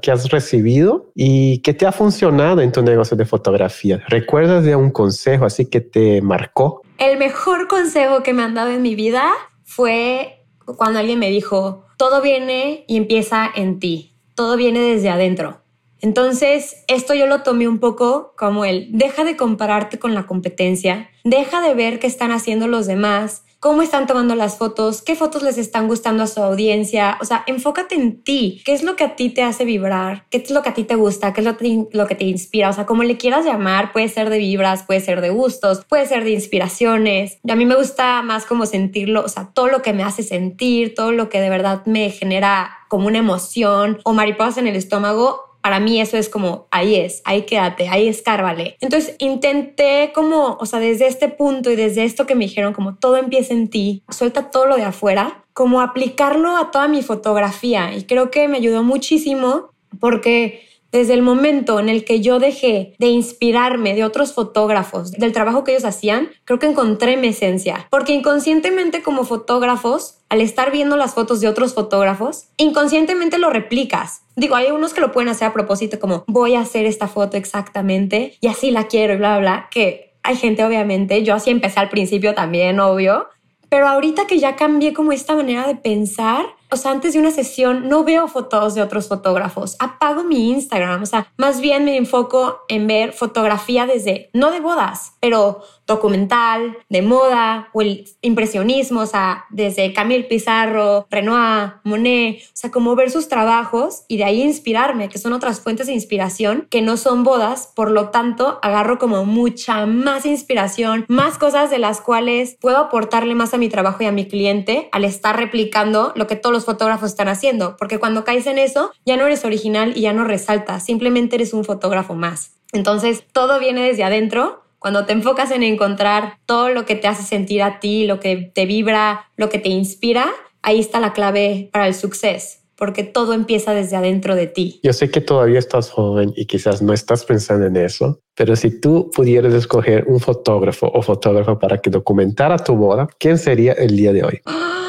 que has recibido y que te ha funcionado en tu negocio de fotografía? ¿Recuerdas de un consejo así que te marcó? El mejor consejo que me han dado en mi vida fue cuando alguien me dijo, todo viene y empieza en ti todo viene desde adentro. Entonces, esto yo lo tomé un poco como el, deja de compararte con la competencia, deja de ver qué están haciendo los demás, cómo están tomando las fotos, qué fotos les están gustando a su audiencia. O sea, enfócate en ti. ¿Qué es lo que a ti te hace vibrar? ¿Qué es lo que a ti te gusta? ¿Qué es lo, que te inspira? O sea, como le quieras llamar, puede ser de vibras, puede ser de gustos, puede ser de inspiraciones. A mí me gusta más como sentirlo, o sea, todo lo que me hace sentir, todo lo que de verdad me genera como una emoción o mariposas en el estómago, para mí eso es como, ahí es, ahí quédate, ahí escárvale. Entonces intenté como, o sea, desde este punto y desde esto que me dijeron, como todo empieza en ti, suelta todo lo de afuera, como aplicarlo a toda mi fotografía. Y creo que me ayudó muchísimo porque desde el momento en el que yo dejé de inspirarme de otros fotógrafos, del trabajo que ellos hacían, creo que encontré mi esencia. Porque inconscientemente como fotógrafos, al estar viendo las fotos de otros fotógrafos, inconscientemente lo replicas. Digo, hay unos que lo pueden hacer a propósito, como voy a hacer esta foto exactamente y así la quiero y bla, bla, bla, que hay gente obviamente, yo así empecé al principio también, obvio, pero ahorita que ya cambié como esta manera de pensar, o sea, antes de una sesión no veo fotos de otros fotógrafos, apago mi Instagram, o sea, más bien me enfoco en ver fotografía desde, no de bodas, pero documental, de moda o el impresionismo, o sea, desde Camille Pizarro, Renoir, Monet, o sea, como ver sus trabajos y de ahí inspirarme, que son otras fuentes de inspiración que no son bodas, por lo tanto, agarro como mucha más inspiración, más cosas de las cuales puedo aportarle más a mi trabajo y a mi cliente al estar replicando lo que todos los fotógrafos están haciendo, porque cuando caes en eso, ya no eres original y ya no resaltas, simplemente eres un fotógrafo más. Entonces, todo viene desde adentro. Cuando te enfocas en encontrar todo lo que te hace sentir a ti, lo que te vibra, lo que te inspira, ahí está la clave para el suceso porque todo empieza desde adentro de ti. Yo sé que todavía estás joven y quizás no estás pensando en eso, pero si tú pudieras escoger un fotógrafo o fotógrafa para que documentara tu boda, ¿quién sería el día de hoy? Es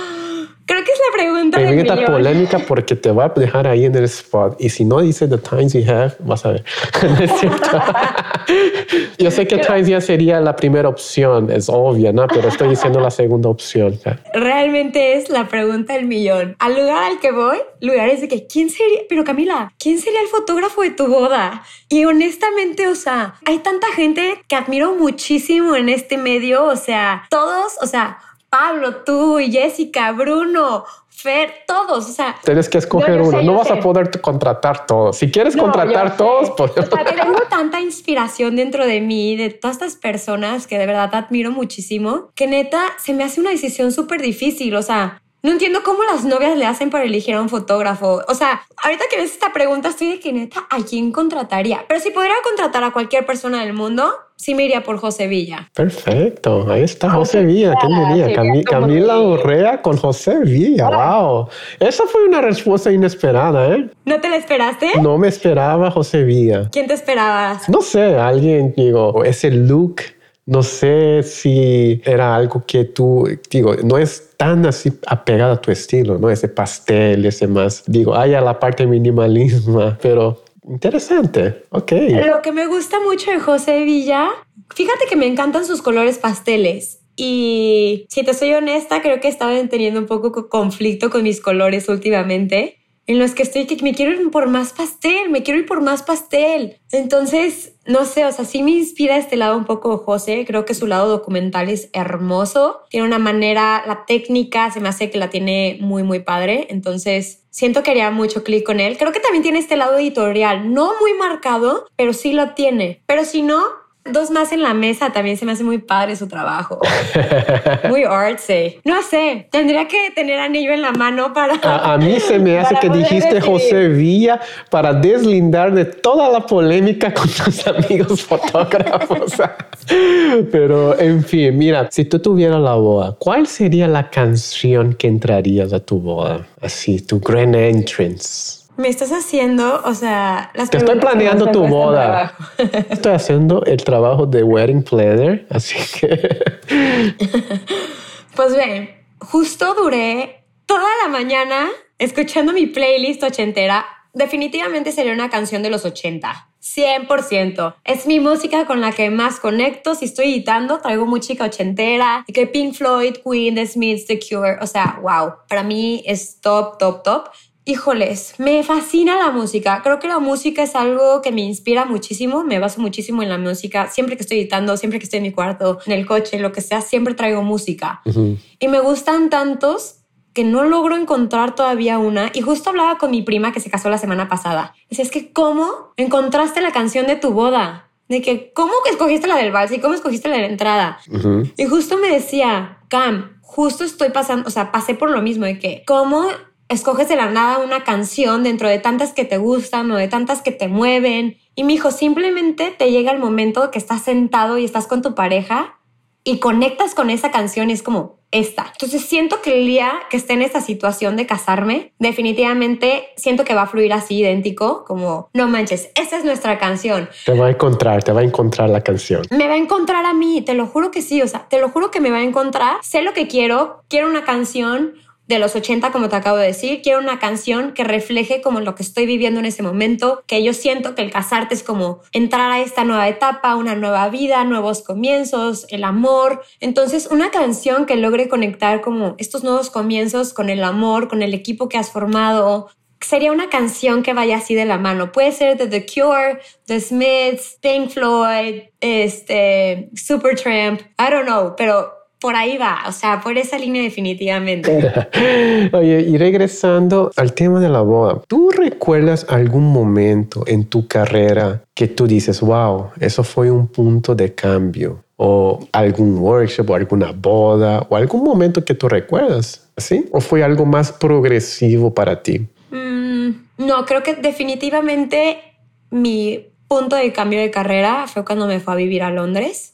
la pregunta Pregunta polémica porque te voy a dejar ahí en el spot. Y si no dice The Times You Have, vas a ver. Yo sé que Times ya sería la primera opción, es obvia, ¿no? Pero estoy diciendo la segunda opción. Realmente es la pregunta del millón. Al lugar al que voy, lugares de que, ¿quién sería? Pero Camila, ¿quién sería el fotógrafo de tu boda? Y honestamente, o sea, hay tanta gente que admiro muchísimo en este medio, o sea, todos, o sea, Pablo, tú, Jessica, Bruno, Fer, todos, o sea. Tienes que escoger uno, no vas a poder contratar todos. Si quieres contratar todos, pues. O sea, tengo tanta inspiración dentro de mí, de todas estas personas que de verdad admiro muchísimo, que neta se me hace una decisión súper difícil. O sea, no entiendo cómo las novias le hacen para elegir a un fotógrafo. O sea, ahorita que ves esta pregunta, estoy de que neta, ¿a quién contrataría? Pero si pudiera contratar a cualquier persona del mundo, sí me iría por José Villa. Perfecto, ahí está José Villa. ¿Quién diría? Camila Urrea con José Villa. ¡Wow! Esa fue una respuesta inesperada, ¿eh? ¿No te la esperaste? No me esperaba José Villa. ¿Quién te esperabas? No sé, alguien, digo, ese look. No sé si era algo que tú, digo, no es tan así apegado a tu estilo, ¿no? Ese pastel, ese más, digo, hay a la parte minimalismo, pero Interesante, ok. Lo que me gusta mucho de José Villa, fíjate que me encantan sus colores pasteles. Y si te soy honesta, creo que he teniendo un poco conflicto con mis colores últimamente, en los que estoy que me quiero ir por más pastel, me quiero ir por más pastel. Entonces, no sé, o sea, sí me inspira este lado un poco José, creo que su lado documental es hermoso, tiene una manera, la técnica se me hace que la tiene muy, muy padre, entonces siento que haría mucho clic con él. Creo que también tiene este lado editorial, no muy marcado, pero sí lo tiene. Pero si no, dos más en la mesa también se me hace muy padre su trabajo. muy artsy. No sé, tendría que tener anillo en la mano para... A, mí se me hace que dijiste José Villa para deslindar de toda la polémica con tus amigos fotógrafos. Pero en fin, mira, si tú tuvieras la boda, ¿cuál sería la canción que entrarías a tu boda? Así, tu grand entrance. Me estás haciendo, o sea, las Te estoy planeando tu boda. Estoy haciendo el trabajo de wedding planner, así que. pues ven, justo duré toda la mañana escuchando mi playlist ochentera. Definitivamente sería una canción de los 80. 100%. Es mi música con la que más conecto. Si estoy editando, traigo música ochentera. Que Pink Floyd, Queen, The Smiths, The Cure. O sea, wow. Para mí es top, top, top. Híjoles, me fascina la música. Creo que la música es algo que me inspira muchísimo. Me baso muchísimo en la música. Siempre que estoy editando, siempre que estoy en mi cuarto, en el coche, lo que sea, siempre traigo música. Y me gustan tantos que no logro encontrar todavía una. Y justo hablaba con mi prima que se casó la semana pasada. Decía, es que ¿cómo encontraste la canción de tu boda? De que, ¿cómo escogiste la del vals y cómo escogiste la de la entrada? Y justo me decía, Cam, justo estoy pasando, o sea, pasé por lo mismo de que, ¿cómo escoges de la nada una canción dentro de tantas que te gustan o de tantas que te mueven. Y mi hijo, simplemente te llega el momento que estás sentado y estás con tu pareja y conectas con esa canción y es como esta. Entonces siento que el día que esté en esta situación de casarme, definitivamente siento que va a fluir así idéntico, como no manches, esta es nuestra canción. Te va a encontrar, te va a encontrar la canción. Me va a encontrar a mí, te lo juro que sí, o sea, te lo juro que me va a encontrar. Sé lo que quiero, quiero una canción de los 80, como te acabo de decir. Quiero una canción que refleje como lo que estoy viviendo en ese momento, que yo siento que el casarte es como entrar a esta nueva etapa, una nueva vida, nuevos comienzos, el amor. Entonces, una canción que logre conectar como estos nuevos comienzos con el amor, con el equipo que has formado, sería una canción que vaya así de la mano. Puede ser de The Cure, The Smiths, Pink Floyd, este, Supertramp, I don't know, pero por ahí va, o sea, por esa línea definitivamente. Oye, y regresando al tema de la boda, ¿tú recuerdas algún momento en tu carrera que tú dices, wow, eso fue un punto de cambio? O algún workshop o alguna boda o algún momento que tú recuerdas, ¿sí? ¿O fue algo más progresivo para ti? Mm, no, creo que definitivamente mi punto de cambio de carrera fue cuando me fue a vivir a Londres.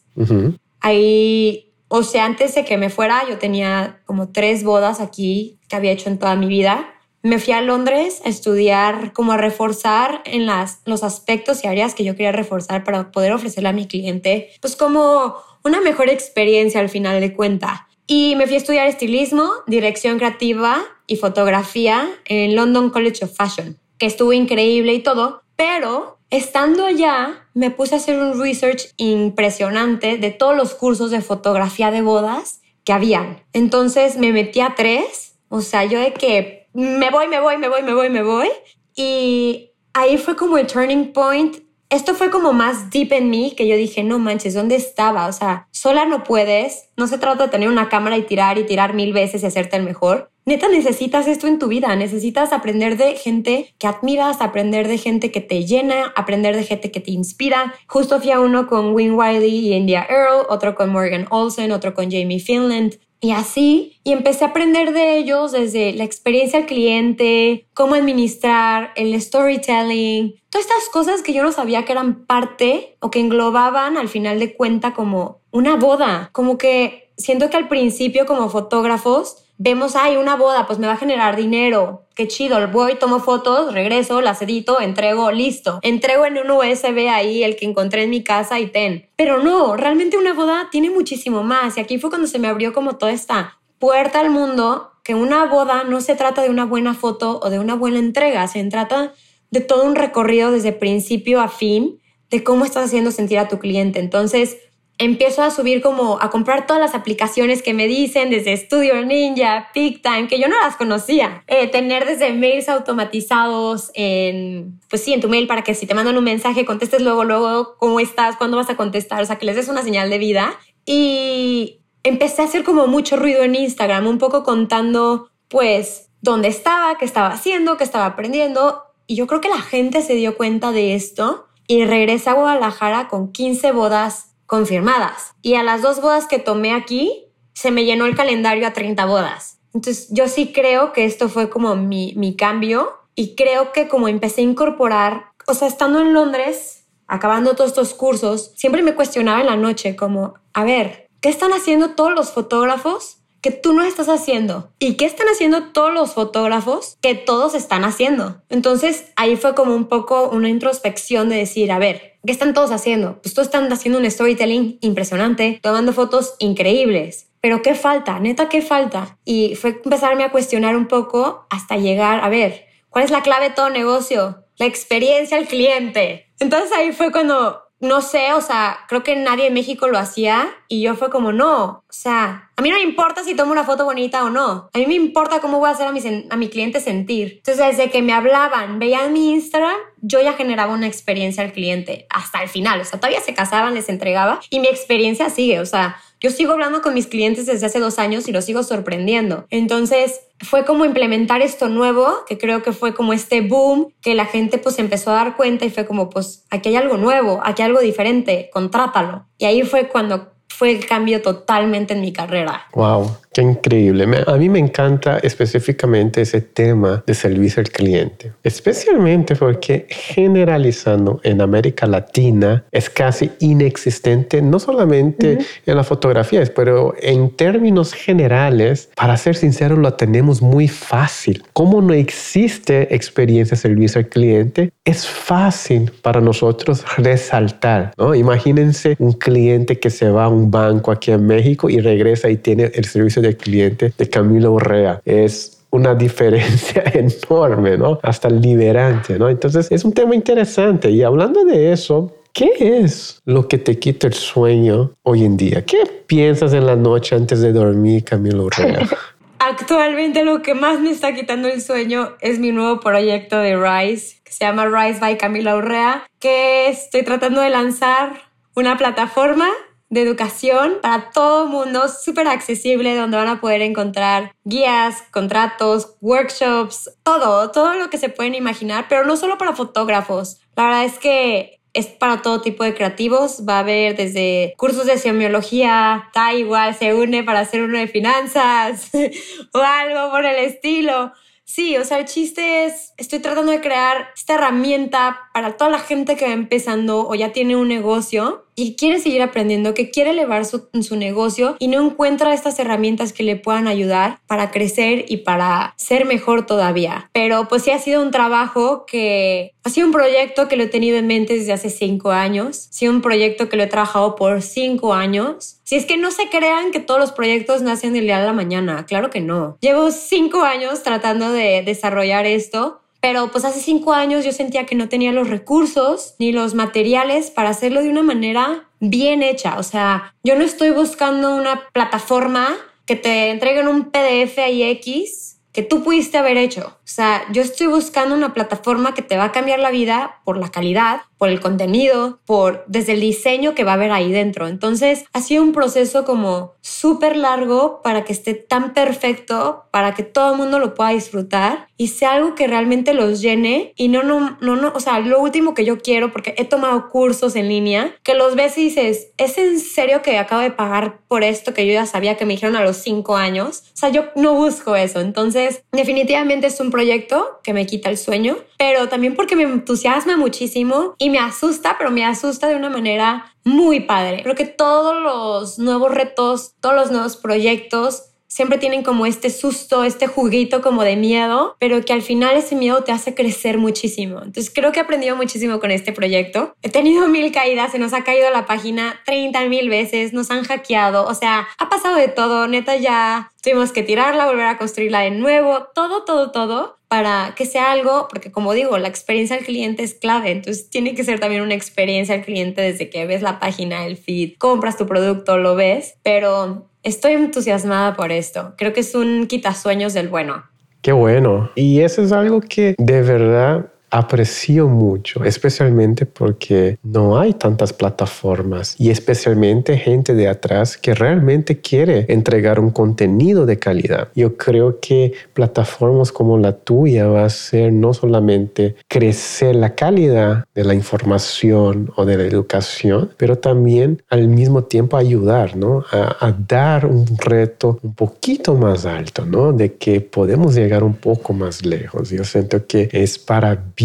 Ahí o sea, antes de que me fuera, yo tenía como tres bodas aquí que había hecho en toda mi vida. Me fui a Londres a estudiar, como a reforzar en las, los aspectos y áreas que yo quería reforzar para poder ofrecerle a mi cliente, pues como una mejor experiencia al final de cuenta. Y me fui a estudiar estilismo, dirección creativa y fotografía en London College of Fashion, que estuvo increíble y todo, pero Estando allá, me puse a hacer un research impresionante de todos los cursos de fotografía de bodas que habían. Entonces me metí a tres, o sea, yo de que me voy, me voy, me voy, me voy, me voy. Y ahí fue como el turning point. Esto fue como más deep en mí que yo dije, no manches, ¿dónde estaba? O sea, sola no puedes. No se trata de tener una cámara y tirar y tirar mil veces y hacerte el mejor. Neta, necesitas esto en tu vida, necesitas aprender de gente que admiras, aprender de gente que te llena, aprender de gente que te inspira. Justo fui a uno con Win Wiley y India Earl, otro con Morgan Olsen, otro con Jamie Finland. Y así, y empecé a aprender de ellos desde la experiencia al cliente, cómo administrar, el storytelling, todas estas cosas que yo no sabía que eran parte o que englobaban al final de cuenta como una boda. Como que siento que al principio como fotógrafos vemos, hay una boda, pues me va a generar dinero. Qué chido, voy, tomo fotos, regreso, las edito, entrego, listo. Entrego en un USB ahí el que encontré en mi casa y ten. Pero no, realmente una boda tiene muchísimo más. Y aquí fue cuando se me abrió como toda esta puerta al mundo, que una boda no se trata de una buena foto o de una buena entrega, se trata de todo un recorrido desde principio a fin de cómo estás haciendo sentir a tu cliente. Entonces, empiezo a subir como a comprar todas las aplicaciones que me dicen desde Studio Ninja, PicTime, que yo no las conocía. Eh, tener desde mails automatizados en, pues sí, en tu mail para que si te mandan un mensaje contestes luego, luego, ¿cómo estás? ¿Cuándo vas a contestar? O sea, que les des una señal de vida. Y empecé a hacer como mucho ruido en Instagram, un poco contando pues dónde estaba, qué estaba haciendo, qué estaba aprendiendo. Y yo creo que la gente se dio cuenta de esto y regresé a Guadalajara con 15 bodas confirmadas. Y a las dos bodas que tomé aquí, se me llenó el calendario a 30 bodas. Entonces yo sí creo que esto fue como mi, mi cambio y creo que como empecé a incorporar, o sea, estando en Londres, acabando todos estos cursos, siempre me cuestionaba en la noche como, a ver, ¿qué están haciendo todos los fotógrafos que tú no estás haciendo? ¿Y qué están haciendo todos los fotógrafos que todos están haciendo? Entonces ahí fue como un poco una introspección de decir, a ver, ¿qué están todos haciendo? Pues todos están haciendo un storytelling impresionante, tomando fotos increíbles. Pero ¿qué falta? Neta, ¿qué falta? Y fue empezarme a cuestionar un poco hasta llegar, a ver, ¿cuál es la clave de todo negocio? La experiencia al cliente. Entonces ahí fue cuando no sé, o sea, creo que nadie en México lo hacía y yo fue como, no, o sea, a mí no me importa si tomo una foto bonita o no, a mí me importa cómo voy a hacer a mi, a mi cliente sentir. Entonces, desde que me hablaban, veían mi Instagram, yo ya generaba una experiencia al cliente hasta el final, o sea, todavía se casaban, les entregaba y mi experiencia sigue, o sea, yo sigo hablando con mis clientes desde hace dos años y los sigo sorprendiendo. Entonces, fue como implementar esto nuevo, que creo que fue como este boom, que la gente pues empezó a dar cuenta y fue como, pues aquí hay algo nuevo, aquí hay algo diferente, contrátalo. Y ahí fue cuando fue el cambio totalmente en mi carrera. Wow, qué increíble. A mí me encanta específicamente ese tema de servicio al cliente, especialmente porque generalizando en América Latina es casi inexistente, no solamente en las fotografías, pero en términos generales, para ser sincero, lo tenemos muy fácil. Como no existe experiencia de servicio al cliente, es fácil para nosotros resaltar. ¿no? Imagínense un cliente que se va a un banco aquí en México y regresa y tiene el servicio de cliente de Camilo Urrea. Es una diferencia enorme, ¿no? Hasta liberante, ¿no? Entonces es un tema interesante y hablando de eso, ¿Qué es lo que te quita el sueño hoy en día? ¿Qué piensas en la noche antes de dormir, Camilo Urrea? Actualmente lo que más me está quitando el sueño es mi nuevo proyecto de Rise, que se llama Rise by Camila Urrea, que estoy tratando de lanzar una plataforma de educación para todo mundo, súper accesible, donde van a poder encontrar guías, contratos, workshops, todo, todo lo que se pueden imaginar, pero no solo para fotógrafos. La verdad es que es para todo tipo de creativos. Va a haber desde cursos de semiología, está igual, se une para hacer uno de finanzas o algo por el estilo. Sí, o sea, el chiste es, estoy tratando de crear esta herramienta para toda la gente que va empezando o ya tiene un negocio y quiere seguir aprendiendo, que quiere elevar su, su, negocio y no encuentra estas herramientas que le puedan ayudar para crecer y para ser mejor todavía. Pero pues sí ha sido un trabajo que ha sido un proyecto que lo he tenido en mente desde hace cinco años, sido un proyecto que lo he trabajado por cinco años. Si es que no se crean que todos los proyectos nacen del día a la mañana, claro que no. Llevo cinco años tratando de desarrollar esto pero pues hace cinco años yo sentía que no tenía los recursos ni los materiales para hacerlo de una manera bien hecha. O sea, yo no estoy buscando una plataforma que te entreguen un PDF y X que tú pudiste haber hecho. O sea, yo estoy buscando una plataforma que te va a cambiar la vida por la calidad, por el contenido, por desde el diseño que va a haber ahí dentro. Entonces, ha sido un proceso como súper largo para que esté tan perfecto, para que todo el mundo lo pueda disfrutar y sea algo que realmente los llene y no, no, no, no, o sea, lo último que yo quiero, porque he tomado cursos en línea, que los ves y dices, ¿es en serio que acabo de pagar por esto que yo ya sabía que me dijeron a los cinco años? O sea, yo no busco eso. Entonces, definitivamente es un proyecto que me quita el sueño, pero también porque me entusiasma muchísimo y me asusta, pero me asusta de una manera muy padre. Creo que todos los nuevos retos, todos los nuevos proyectos siempre tienen como este susto, este juguito como de miedo, pero que al final ese miedo te hace crecer muchísimo. Entonces creo que he aprendido muchísimo con este proyecto. He tenido mil caídas, se nos ha caído la página 30 mil veces, nos han hackeado, o sea, ha pasado de todo, neta ya tuvimos que tirarla, volver a construirla de nuevo, todo, todo, todo para que sea algo, porque como digo, la experiencia al cliente es clave, entonces tiene que ser también una experiencia al cliente desde que ves la página, el feed, compras tu producto, lo ves, pero estoy entusiasmada por esto. Creo que es un quitasueños del bueno. Qué bueno. Y eso es algo que de verdad aprecio mucho, especialmente porque no hay tantas plataformas y especialmente gente de atrás que realmente quiere entregar un contenido de calidad. Yo creo que plataformas como la tuya va a ser no solamente crecer la calidad de la información o de la educación, pero también al mismo tiempo ayudar ¿no? a, a dar un reto un poquito más alto, ¿no? de que podemos llegar un poco más lejos. Yo siento que es para bien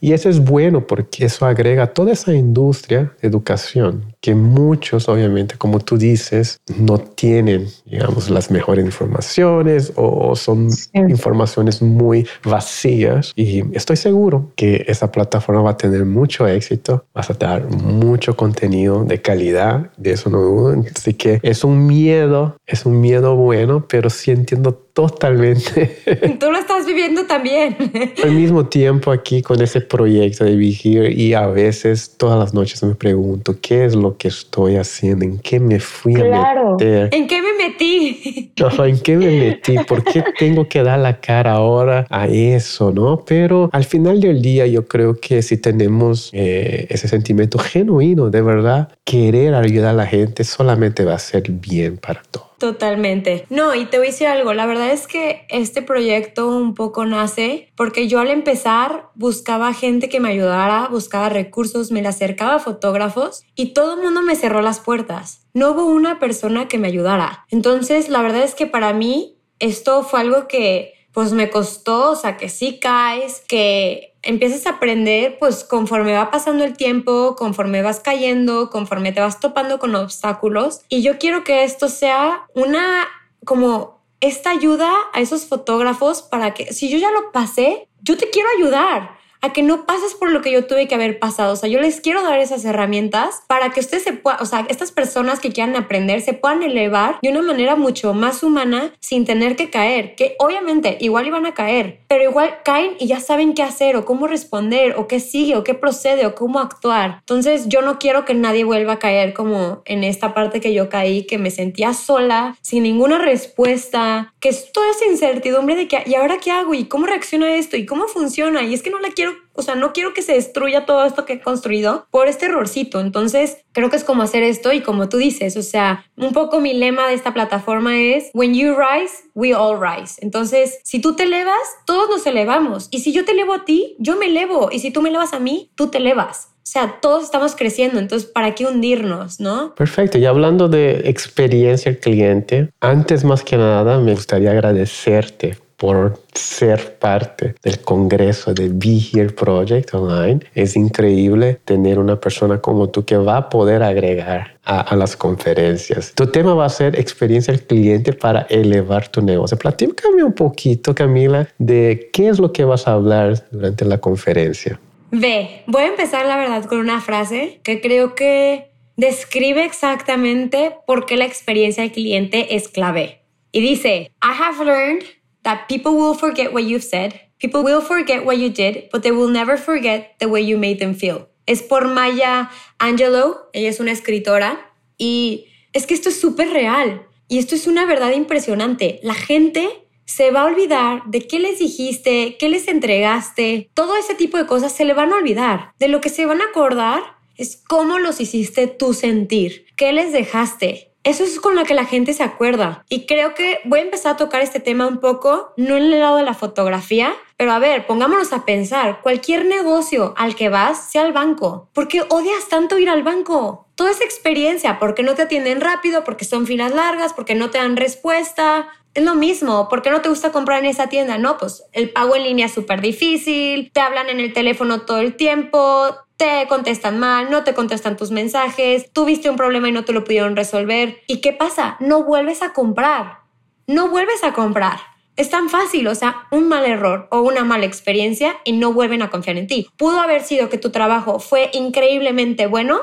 y eso es bueno porque eso agrega toda esa industria de educación que muchos, obviamente, como tú dices, no tienen, digamos, las mejores informaciones o son informaciones muy vacías. Y estoy seguro que esa plataforma va a tener mucho éxito, vas a dar mucho contenido de calidad, de eso no dudo. Así que es un miedo, es un miedo bueno, pero sí entiendo totalmente. Tú lo estás viviendo también. Al mismo tiempo aquí con ese proyecto de Vigir y a veces todas las noches me pregunto qué es lo que estoy haciendo, en qué me fui a meter. ¿En qué me metí? ¿En qué me metí? ¿Por qué tengo que dar la cara ahora a eso? ¿no? Pero al final del día yo creo que si tenemos eh, ese sentimiento genuino de verdad, querer ayudar a la gente solamente va a ser bien para todos. Totalmente. No, y te voy a decir algo, la verdad es que este proyecto un poco nace porque yo al empezar buscaba gente que me ayudara, buscaba recursos, me le acercaba a fotógrafos y todo el mundo me cerró las puertas. No hubo una persona que me ayudara. Entonces, la verdad es que para mí esto fue algo que pues me costó, o sea, que sí caes, que empiezas a aprender, pues conforme va pasando el tiempo, conforme vas cayendo, conforme te vas topando con obstáculos. Y yo quiero que esto sea una, como esta ayuda a esos fotógrafos para que, si yo ya lo pasé, yo te quiero ayudar a que no pases por lo que yo tuve que haber pasado. O sea, yo les quiero dar esas herramientas para que ustedes se puedan, o sea, estas personas que quieran aprender se puedan elevar de una manera mucho más humana sin tener que caer, que obviamente igual iban a caer, pero igual caen y ya saben qué hacer o cómo responder o qué sigue o qué procede o cómo actuar. Entonces yo no quiero que nadie vuelva a caer como en esta parte que yo caí, que me sentía sola, sin ninguna respuesta, que es toda esa incertidumbre de que, ¿y ahora qué hago? ¿Y cómo reacciona esto? ¿Y cómo funciona? Y es que no la quiero o sea, no quiero que se destruya todo esto que he construido por este errorcito. Entonces, creo que es como hacer esto y como tú dices, o sea, un poco mi lema de esta plataforma es, when you rise, we all rise. Entonces, si tú te elevas, todos nos elevamos. Y si yo te elevo a ti, yo me elevo. Y si tú me elevas a mí, tú te elevas. O sea, todos estamos creciendo, entonces, ¿para qué hundirnos, no? Perfecto. Y hablando de experiencia cliente, antes más que nada me gustaría agradecerte por ser parte del congreso de Be Here Project Online. Es increíble tener una persona como tú que va a poder agregar a, las conferencias. Tu tema va a ser experiencia del cliente para elevar tu negocio. Platícame un poquito, Camila, de qué es lo que vas a hablar durante la conferencia. Ve, voy a empezar la verdad con una frase que creo que describe exactamente por qué la experiencia del cliente es clave. Y dice, I have learned that people will forget what you've said, people will forget what you did, but they will never forget the way you made them feel. Es por Maya Angelou, ella es una escritora, y es que esto es súper real. Y esto es una verdad impresionante. La gente se va a olvidar de qué les dijiste, qué les entregaste, todo ese tipo de cosas se le van a olvidar. De lo que se van a acordar es cómo los hiciste tú sentir, qué les dejaste, eso es con lo que la gente se acuerda. Y creo que voy a empezar a tocar este tema un poco, no en el lado de la fotografía, pero a ver, pongámonos a pensar, cualquier negocio al que vas, sea el banco. ¿Por qué odias tanto ir al banco? Toda esa experiencia, porque no te atienden rápido, porque son filas largas, porque no te dan respuesta, es lo mismo, ¿por qué no te gusta comprar en esa tienda? No, pues el pago en línea es súper difícil, te hablan en el teléfono todo el tiempo, te contestan mal, no te contestan tus mensajes, tuviste un problema y no te lo pudieron resolver. ¿Y qué pasa? No vuelves a comprar. No vuelves a comprar. Es tan fácil, o sea, un mal error o una mala experiencia y no vuelven a confiar en ti. Pudo haber sido que tu trabajo fue increíblemente bueno,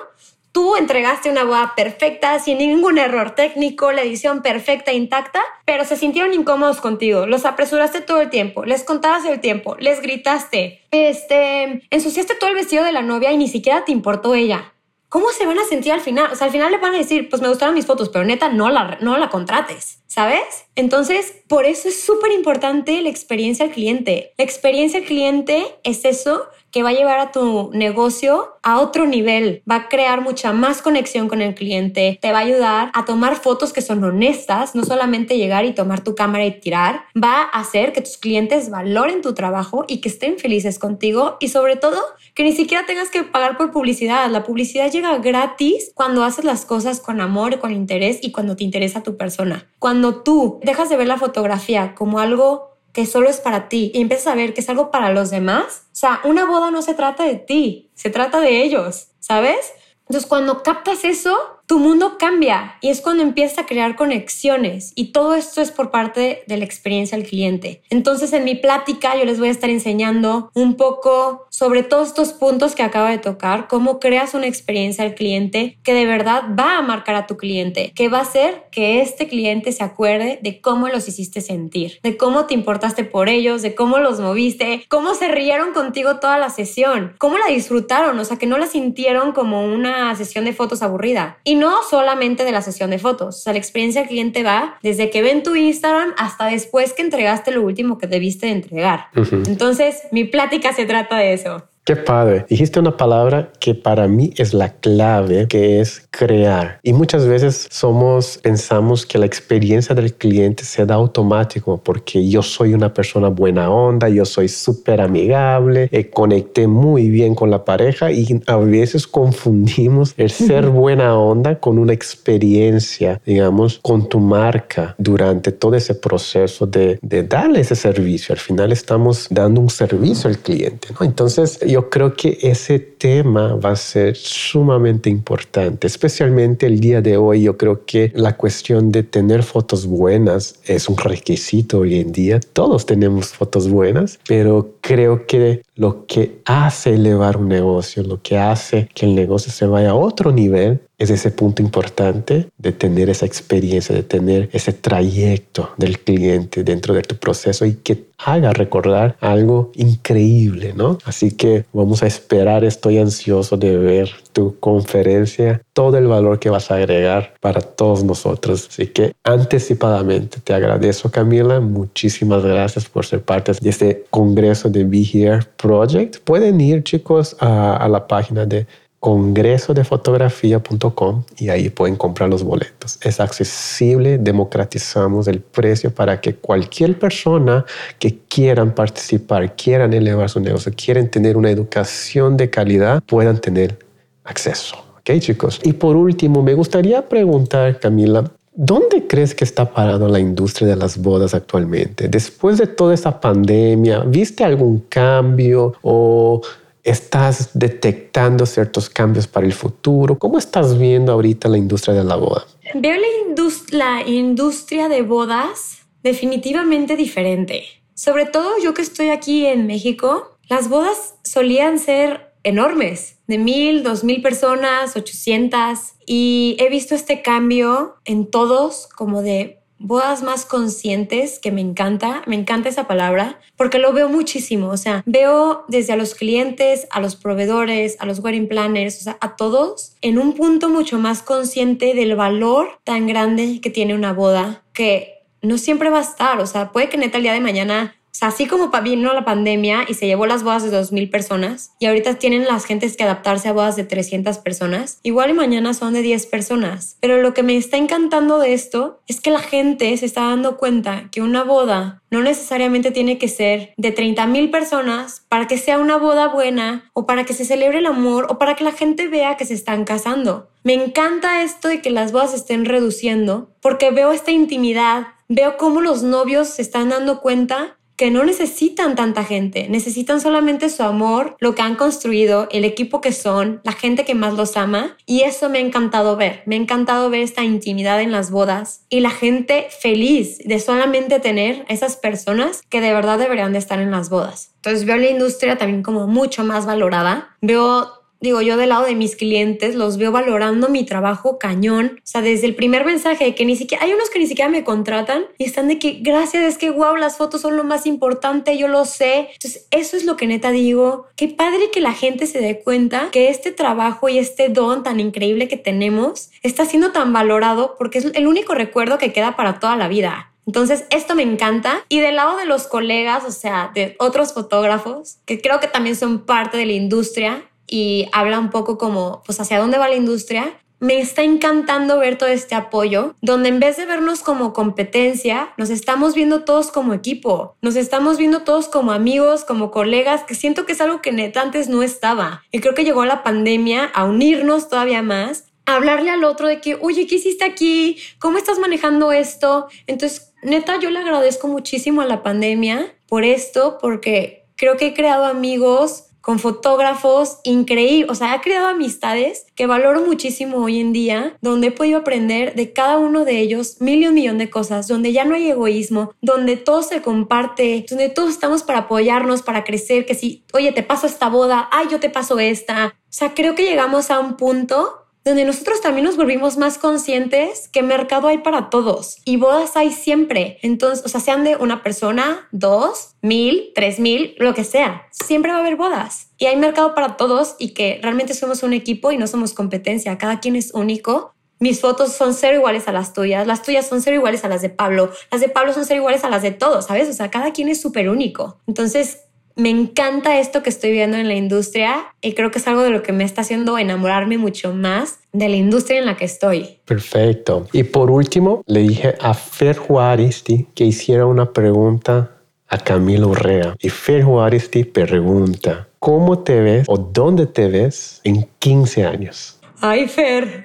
Tú entregaste una boda perfecta, sin ningún error técnico, la edición perfecta, intacta, pero se sintieron incómodos contigo. Los apresuraste todo el tiempo, les contabas el tiempo, les gritaste, este, ensuciaste todo el vestido de la novia y ni siquiera te importó ella. ¿Cómo se van a sentir al final? O sea, al final le van a decir, pues me gustaron mis fotos, pero neta, no la, no la contrates. ¿sabes? Entonces, por eso es súper importante la experiencia al cliente. La experiencia al cliente es eso que va a llevar a tu negocio a otro nivel, va a crear mucha más conexión con el cliente, te va a ayudar a tomar fotos que son honestas, no solamente llegar y tomar tu cámara y tirar, va a hacer que tus clientes valoren tu trabajo y que estén felices contigo y sobre todo que ni siquiera tengas que pagar por publicidad. La publicidad llega gratis cuando haces las cosas con amor, con interés y cuando te interesa tu persona. Cuando tú dejas de ver la fotografía como algo que solo es para ti y empiezas a ver que es algo para los demás, o sea, una boda no se trata de ti, se trata de ellos, ¿sabes? Entonces, cuando captas eso, tu mundo cambia y es cuando empiezas a crear conexiones y todo esto es por parte de la experiencia del cliente. Entonces en mi plática yo les voy a estar enseñando un poco sobre todos estos puntos que acabo de tocar, cómo creas una experiencia al cliente que de verdad va a marcar a tu cliente, que va a hacer que este cliente se acuerde de cómo los hiciste sentir, de cómo te importaste por ellos, de cómo los moviste, cómo se rieron contigo toda la sesión, cómo la disfrutaron, o sea, que no la sintieron como una sesión de fotos aburrida. No solamente de la sesión de fotos. O sea, la experiencia del cliente va desde que ven tu Instagram hasta después que entregaste lo último que debiste de entregar. Entonces, mi plática se trata de eso. Qué padre. Dijiste una palabra que para mí es la clave, que es crear. Y muchas veces somos, pensamos que la experiencia del cliente se da automático porque yo soy una persona buena onda, yo soy súper amigable, eh, conecté muy bien con la pareja y a veces confundimos el ser buena onda con una experiencia, digamos, con tu marca durante todo ese proceso de, de darle ese servicio. Al final estamos dando un servicio al cliente, ¿no? Entonces, yo creo que ese tema va a ser sumamente importante, especialmente el día de hoy. Yo creo que la cuestión de tener fotos buenas es un requisito hoy en día. Todos tenemos fotos buenas, pero creo que lo que hace elevar un negocio, lo que hace que el negocio se vaya a otro nivel, es ese punto importante de tener esa experiencia, de tener ese trayecto del cliente dentro de tu proceso y que haga recordar algo increíble, ¿no? Así que vamos a esperar, estoy ansioso de ver tu conferencia, todo el valor que vas a agregar para todos nosotros. Así que anticipadamente te agradezco Camila, muchísimas gracias por ser parte de este congreso de Be Here Project. Pueden ir chicos a, la página de congresodefotografía.com y ahí pueden comprar los boletos. Es accesible, democratizamos el precio para que cualquier persona que quieran participar, quieran elevar su negocio, quieran tener una educación de calidad, puedan tener acceso. ¿Ok, chicos? Y por último, me gustaría preguntar, Camila, ¿Dónde crees que está parado la industria de las bodas actualmente? Después de toda esta pandemia, ¿viste algún cambio o ¿Estás detectando ciertos cambios para el futuro? ¿Cómo estás viendo ahorita la industria de la boda? Veo la, la industria de bodas definitivamente diferente. Sobre todo yo que estoy aquí en México, las bodas solían ser enormes, de mil, dos mil personas, ochocientas, y he visto este cambio en todos como de bodas más conscientes, que me encanta, me encanta esa palabra, porque lo veo muchísimo, o sea, veo desde a los clientes, a los proveedores, a los wedding planners, o sea, a todos en un punto mucho más consciente del valor tan grande que tiene una boda, que no siempre va a estar, o sea, puede que neta el día de mañana o sea, así como vino la pandemia y se llevó las bodas de 2.000 personas y ahorita tienen las gentes que adaptarse a bodas de 300 personas, igual y mañana son de 10 personas. Pero lo que me está encantando de esto es que la gente se está dando cuenta que una boda no necesariamente tiene que ser de 30.000 personas para que sea una boda buena o para que se celebre el amor o para que la gente vea que se están casando. Me encanta esto de que las bodas se estén reduciendo porque veo esta intimidad, veo cómo los novios se están dando cuenta que no necesitan tanta gente, necesitan solamente su amor, lo que han construido, el equipo que son, la gente que más los ama. Y eso me ha encantado ver, me ha encantado ver esta intimidad en las bodas y la gente feliz de solamente tener esas personas que de verdad deberían de estar en las bodas. Entonces veo la industria también como mucho más valorada, veo digo yo del lado de mis clientes, los veo valorando mi trabajo cañón. O sea, desde el primer mensaje que ni siquiera, hay unos que ni siquiera me contratan y están de que gracias, es que wow, las fotos son lo más importante, yo lo sé. Entonces, eso es lo que neta digo. Qué padre que la gente se dé cuenta que este trabajo y este don tan increíble que tenemos está siendo tan valorado porque es el único recuerdo que queda para toda la vida. Entonces, esto me encanta. Y del lado de los colegas, o sea, de otros fotógrafos, que creo que también son parte de la industria y habla un poco como, pues, hacia dónde va la industria, me está encantando ver todo este apoyo, donde en vez de vernos como competencia, nos estamos viendo todos como equipo, nos estamos viendo todos como amigos, como colegas, que siento que es algo que neta antes no estaba. Y creo que llegó la pandemia a unirnos todavía más, a hablarle al otro de que, oye, ¿qué hiciste aquí? ¿Cómo estás manejando esto? Entonces, neta, yo le agradezco muchísimo a la pandemia por esto, porque creo que he creado amigos con fotógrafos increíbles, o sea, ha creado amistades que valoro muchísimo hoy en día, donde he podido aprender de cada uno de ellos mil y un millón de cosas, donde ya no hay egoísmo, donde todo se comparte, donde todos estamos para apoyarnos, para crecer, que si, oye, te paso esta boda, ay, yo te paso esta. O sea, creo que llegamos a un punto donde nosotros también nos volvimos más conscientes que mercado hay para todos y bodas hay siempre. Entonces, o sea, sean de una persona, dos, mil, tres mil, lo que sea, siempre va a haber bodas y hay mercado para todos y que realmente somos un equipo y no somos competencia. Cada quien es único. Mis fotos son cero iguales a las tuyas, las tuyas son cero iguales a las de Pablo, las de Pablo son cero iguales a las de todos, ¿sabes? O sea, cada quien es súper único. Entonces, me encanta esto que estoy viendo en la industria y creo que es algo de lo que me está haciendo enamorarme mucho más de la industria en la que estoy. Perfecto. Y por último, le dije a Fer Juaristi que hiciera una pregunta a Camilo Urrea. Y Fer Juaristi pregunta, ¿cómo te ves o dónde te ves en 15 años? Ay, Fer.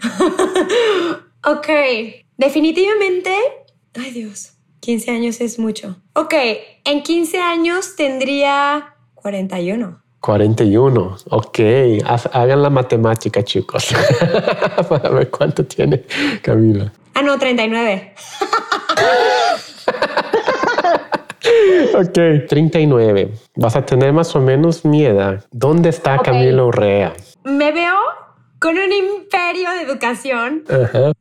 ok, definitivamente... Ay, Dios. 15 años es mucho. Ok, en 15 años tendría 41. 41, ok. Hagan la matemática, chicos. Para ver cuánto tiene Camila. Ah, no, 39. ok, 39. Vas a tener más o menos mi edad. ¿Dónde está Camila Urrea? Me veo con un imperio de educación.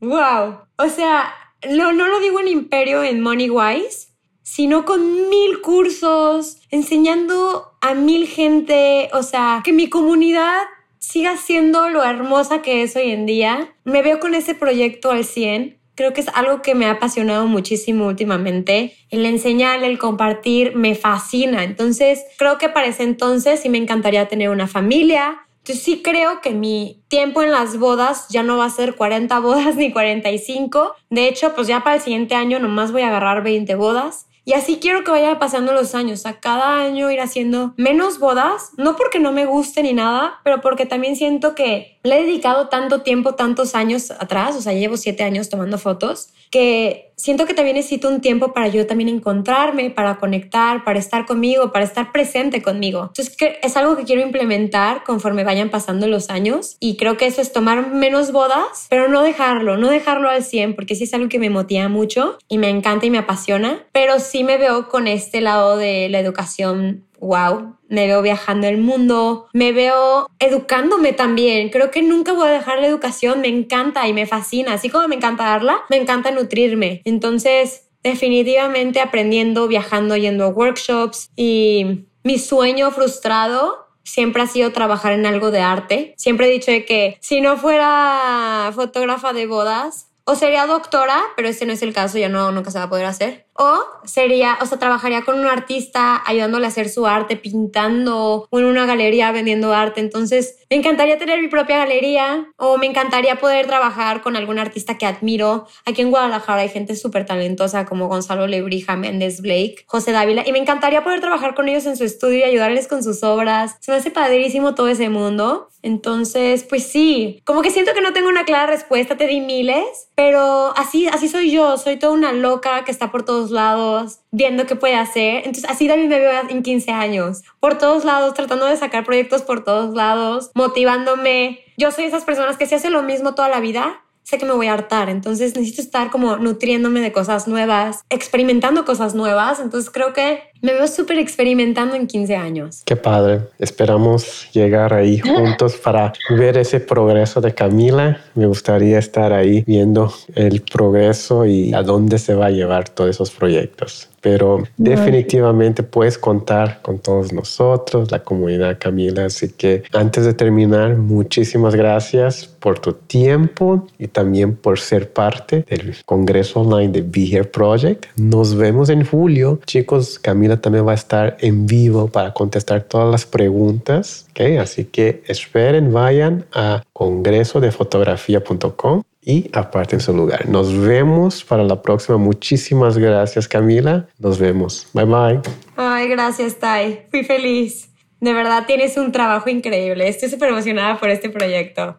Wow. O sea, no, no lo digo en imperio en Money Wise, sino con mil cursos, enseñando a mil gente, o sea, que mi comunidad siga siendo lo hermosa que es hoy en día. Me veo con ese proyecto al 100. Creo que es algo que me ha apasionado muchísimo últimamente. El enseñar, el compartir, me fascina. Entonces, creo que para ese entonces sí me encantaría tener una familia, entonces sí creo que mi tiempo en las bodas ya no va a ser 40 bodas ni 45. De hecho, pues ya para el siguiente año nomás voy a agarrar 20 bodas. Y así quiero que vaya pasando los años, a cada año ir haciendo menos bodas, no porque no me guste ni nada, pero porque también siento que le he dedicado tanto tiempo, tantos años atrás, o sea, llevo siete años tomando fotos, que siento que también necesito un tiempo para yo también encontrarme, para conectar, para estar conmigo, para estar presente conmigo. Entonces es algo que quiero implementar conforme vayan pasando los años y creo que eso es tomar menos bodas, pero no dejarlo, no dejarlo al 100 porque sí es algo que me motiva mucho y me encanta y me apasiona, pero sí me veo con este lado de la educación wow, me veo viajando el mundo, me veo educándome también. Creo que nunca voy a dejar la educación, me encanta y me fascina. Así como me encanta darla, me encanta nutrirme. Entonces, definitivamente aprendiendo, viajando, yendo a workshops y mi sueño frustrado siempre ha sido trabajar en algo de arte. Siempre he dicho que si no fuera fotógrafa de bodas, o sería doctora, pero ese no es el caso, ya no, nunca se va a poder hacer. O sería, o sea, trabajaría con un artista ayudándole a hacer su arte, pintando o en una galería vendiendo arte. Entonces, me encantaría tener mi propia galería o me encantaría poder trabajar con algún artista que admiro. Aquí en Guadalajara hay gente súper talentosa como Gonzalo Lebrija, Méndez Blake, José Dávila y me encantaría poder trabajar con ellos en su estudio y ayudarles con sus obras. Se me hace padrísimo todo ese mundo. Entonces, pues sí, como que siento que no tengo una clara respuesta, te di miles, pero así, así soy yo, soy toda una loca que está por todos lados, viendo qué puede hacer. Entonces, así también me veo en 15 años, por todos lados, tratando de sacar proyectos por todos lados, motivándome. Yo soy esas personas que si hacen lo mismo toda la vida, sé que me voy a hartar, entonces necesito estar como nutriéndome de cosas nuevas, experimentando cosas nuevas, entonces creo que Me veo súper experimentando en 15 años. Qué padre. Esperamos llegar ahí juntos para ver ese progreso de Camila. Me gustaría estar ahí viendo el progreso y a dónde se va a llevar todos esos proyectos pero definitivamente puedes contar con todos nosotros, la comunidad Camila. Así que antes de terminar, muchísimas gracias por tu tiempo y también por ser parte del Congreso Online de Be Here Project. Nos vemos en julio. Chicos, Camila también va a estar en vivo para contestar todas las preguntas. ¿okay? Así que esperen, vayan a congresodefotografía.com y aparten su lugar. Nos vemos para la próxima. Muchísimas gracias, Camila. Nos vemos. Bye bye. Ay, gracias, Tai. Fui feliz. De verdad tienes un trabajo increíble. Estoy súper emocionada por este proyecto.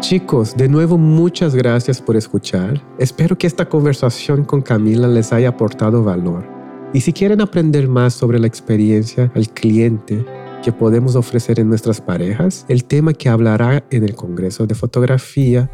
Chicos, de nuevo muchas gracias por escuchar. Espero que esta conversación con Camila les haya aportado valor. Y si quieren aprender más sobre la experiencia al cliente, que podemos ofrecer en nuestras parejas, el tema que hablará en el Congreso de Fotografía.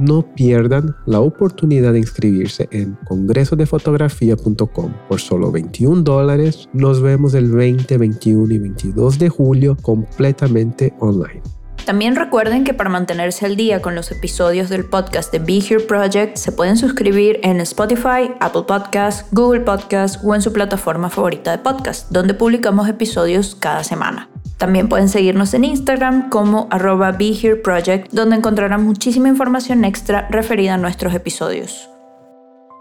No pierdan la oportunidad de inscribirse en congresodefotografía.com por solo 21 dólares. Nos vemos el 20, 21 y 22 de julio completamente online. También recuerden que para mantenerse al día con los episodios del podcast de Be Here Project se pueden suscribir en Spotify, Apple Podcasts, Google Podcasts o en su plataforma favorita de podcast, donde publicamos episodios cada semana. También pueden seguirnos en Instagram como arroba Be Here Project, donde encontrarán muchísima información extra referida a nuestros episodios.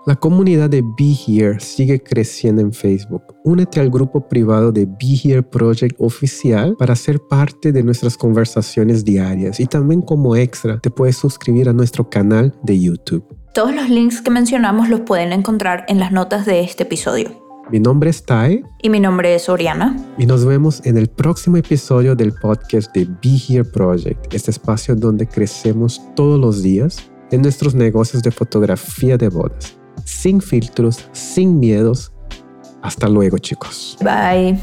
La comunidad de Be Here sigue creciendo en Facebook. Únete al grupo privado de Be Here Project oficial para ser parte de nuestras conversaciones diarias y también como extra te puedes suscribir a nuestro canal de YouTube. Todos los links que mencionamos los pueden encontrar en las notas de este episodio. Mi nombre es Tai. Y mi nombre es Oriana. Y nos vemos en el próximo episodio del podcast de Be Here Project, este espacio donde crecemos todos los días en nuestros negocios de fotografía de bodas sin filtros, sin miedos. Hasta luego chicos. Bye.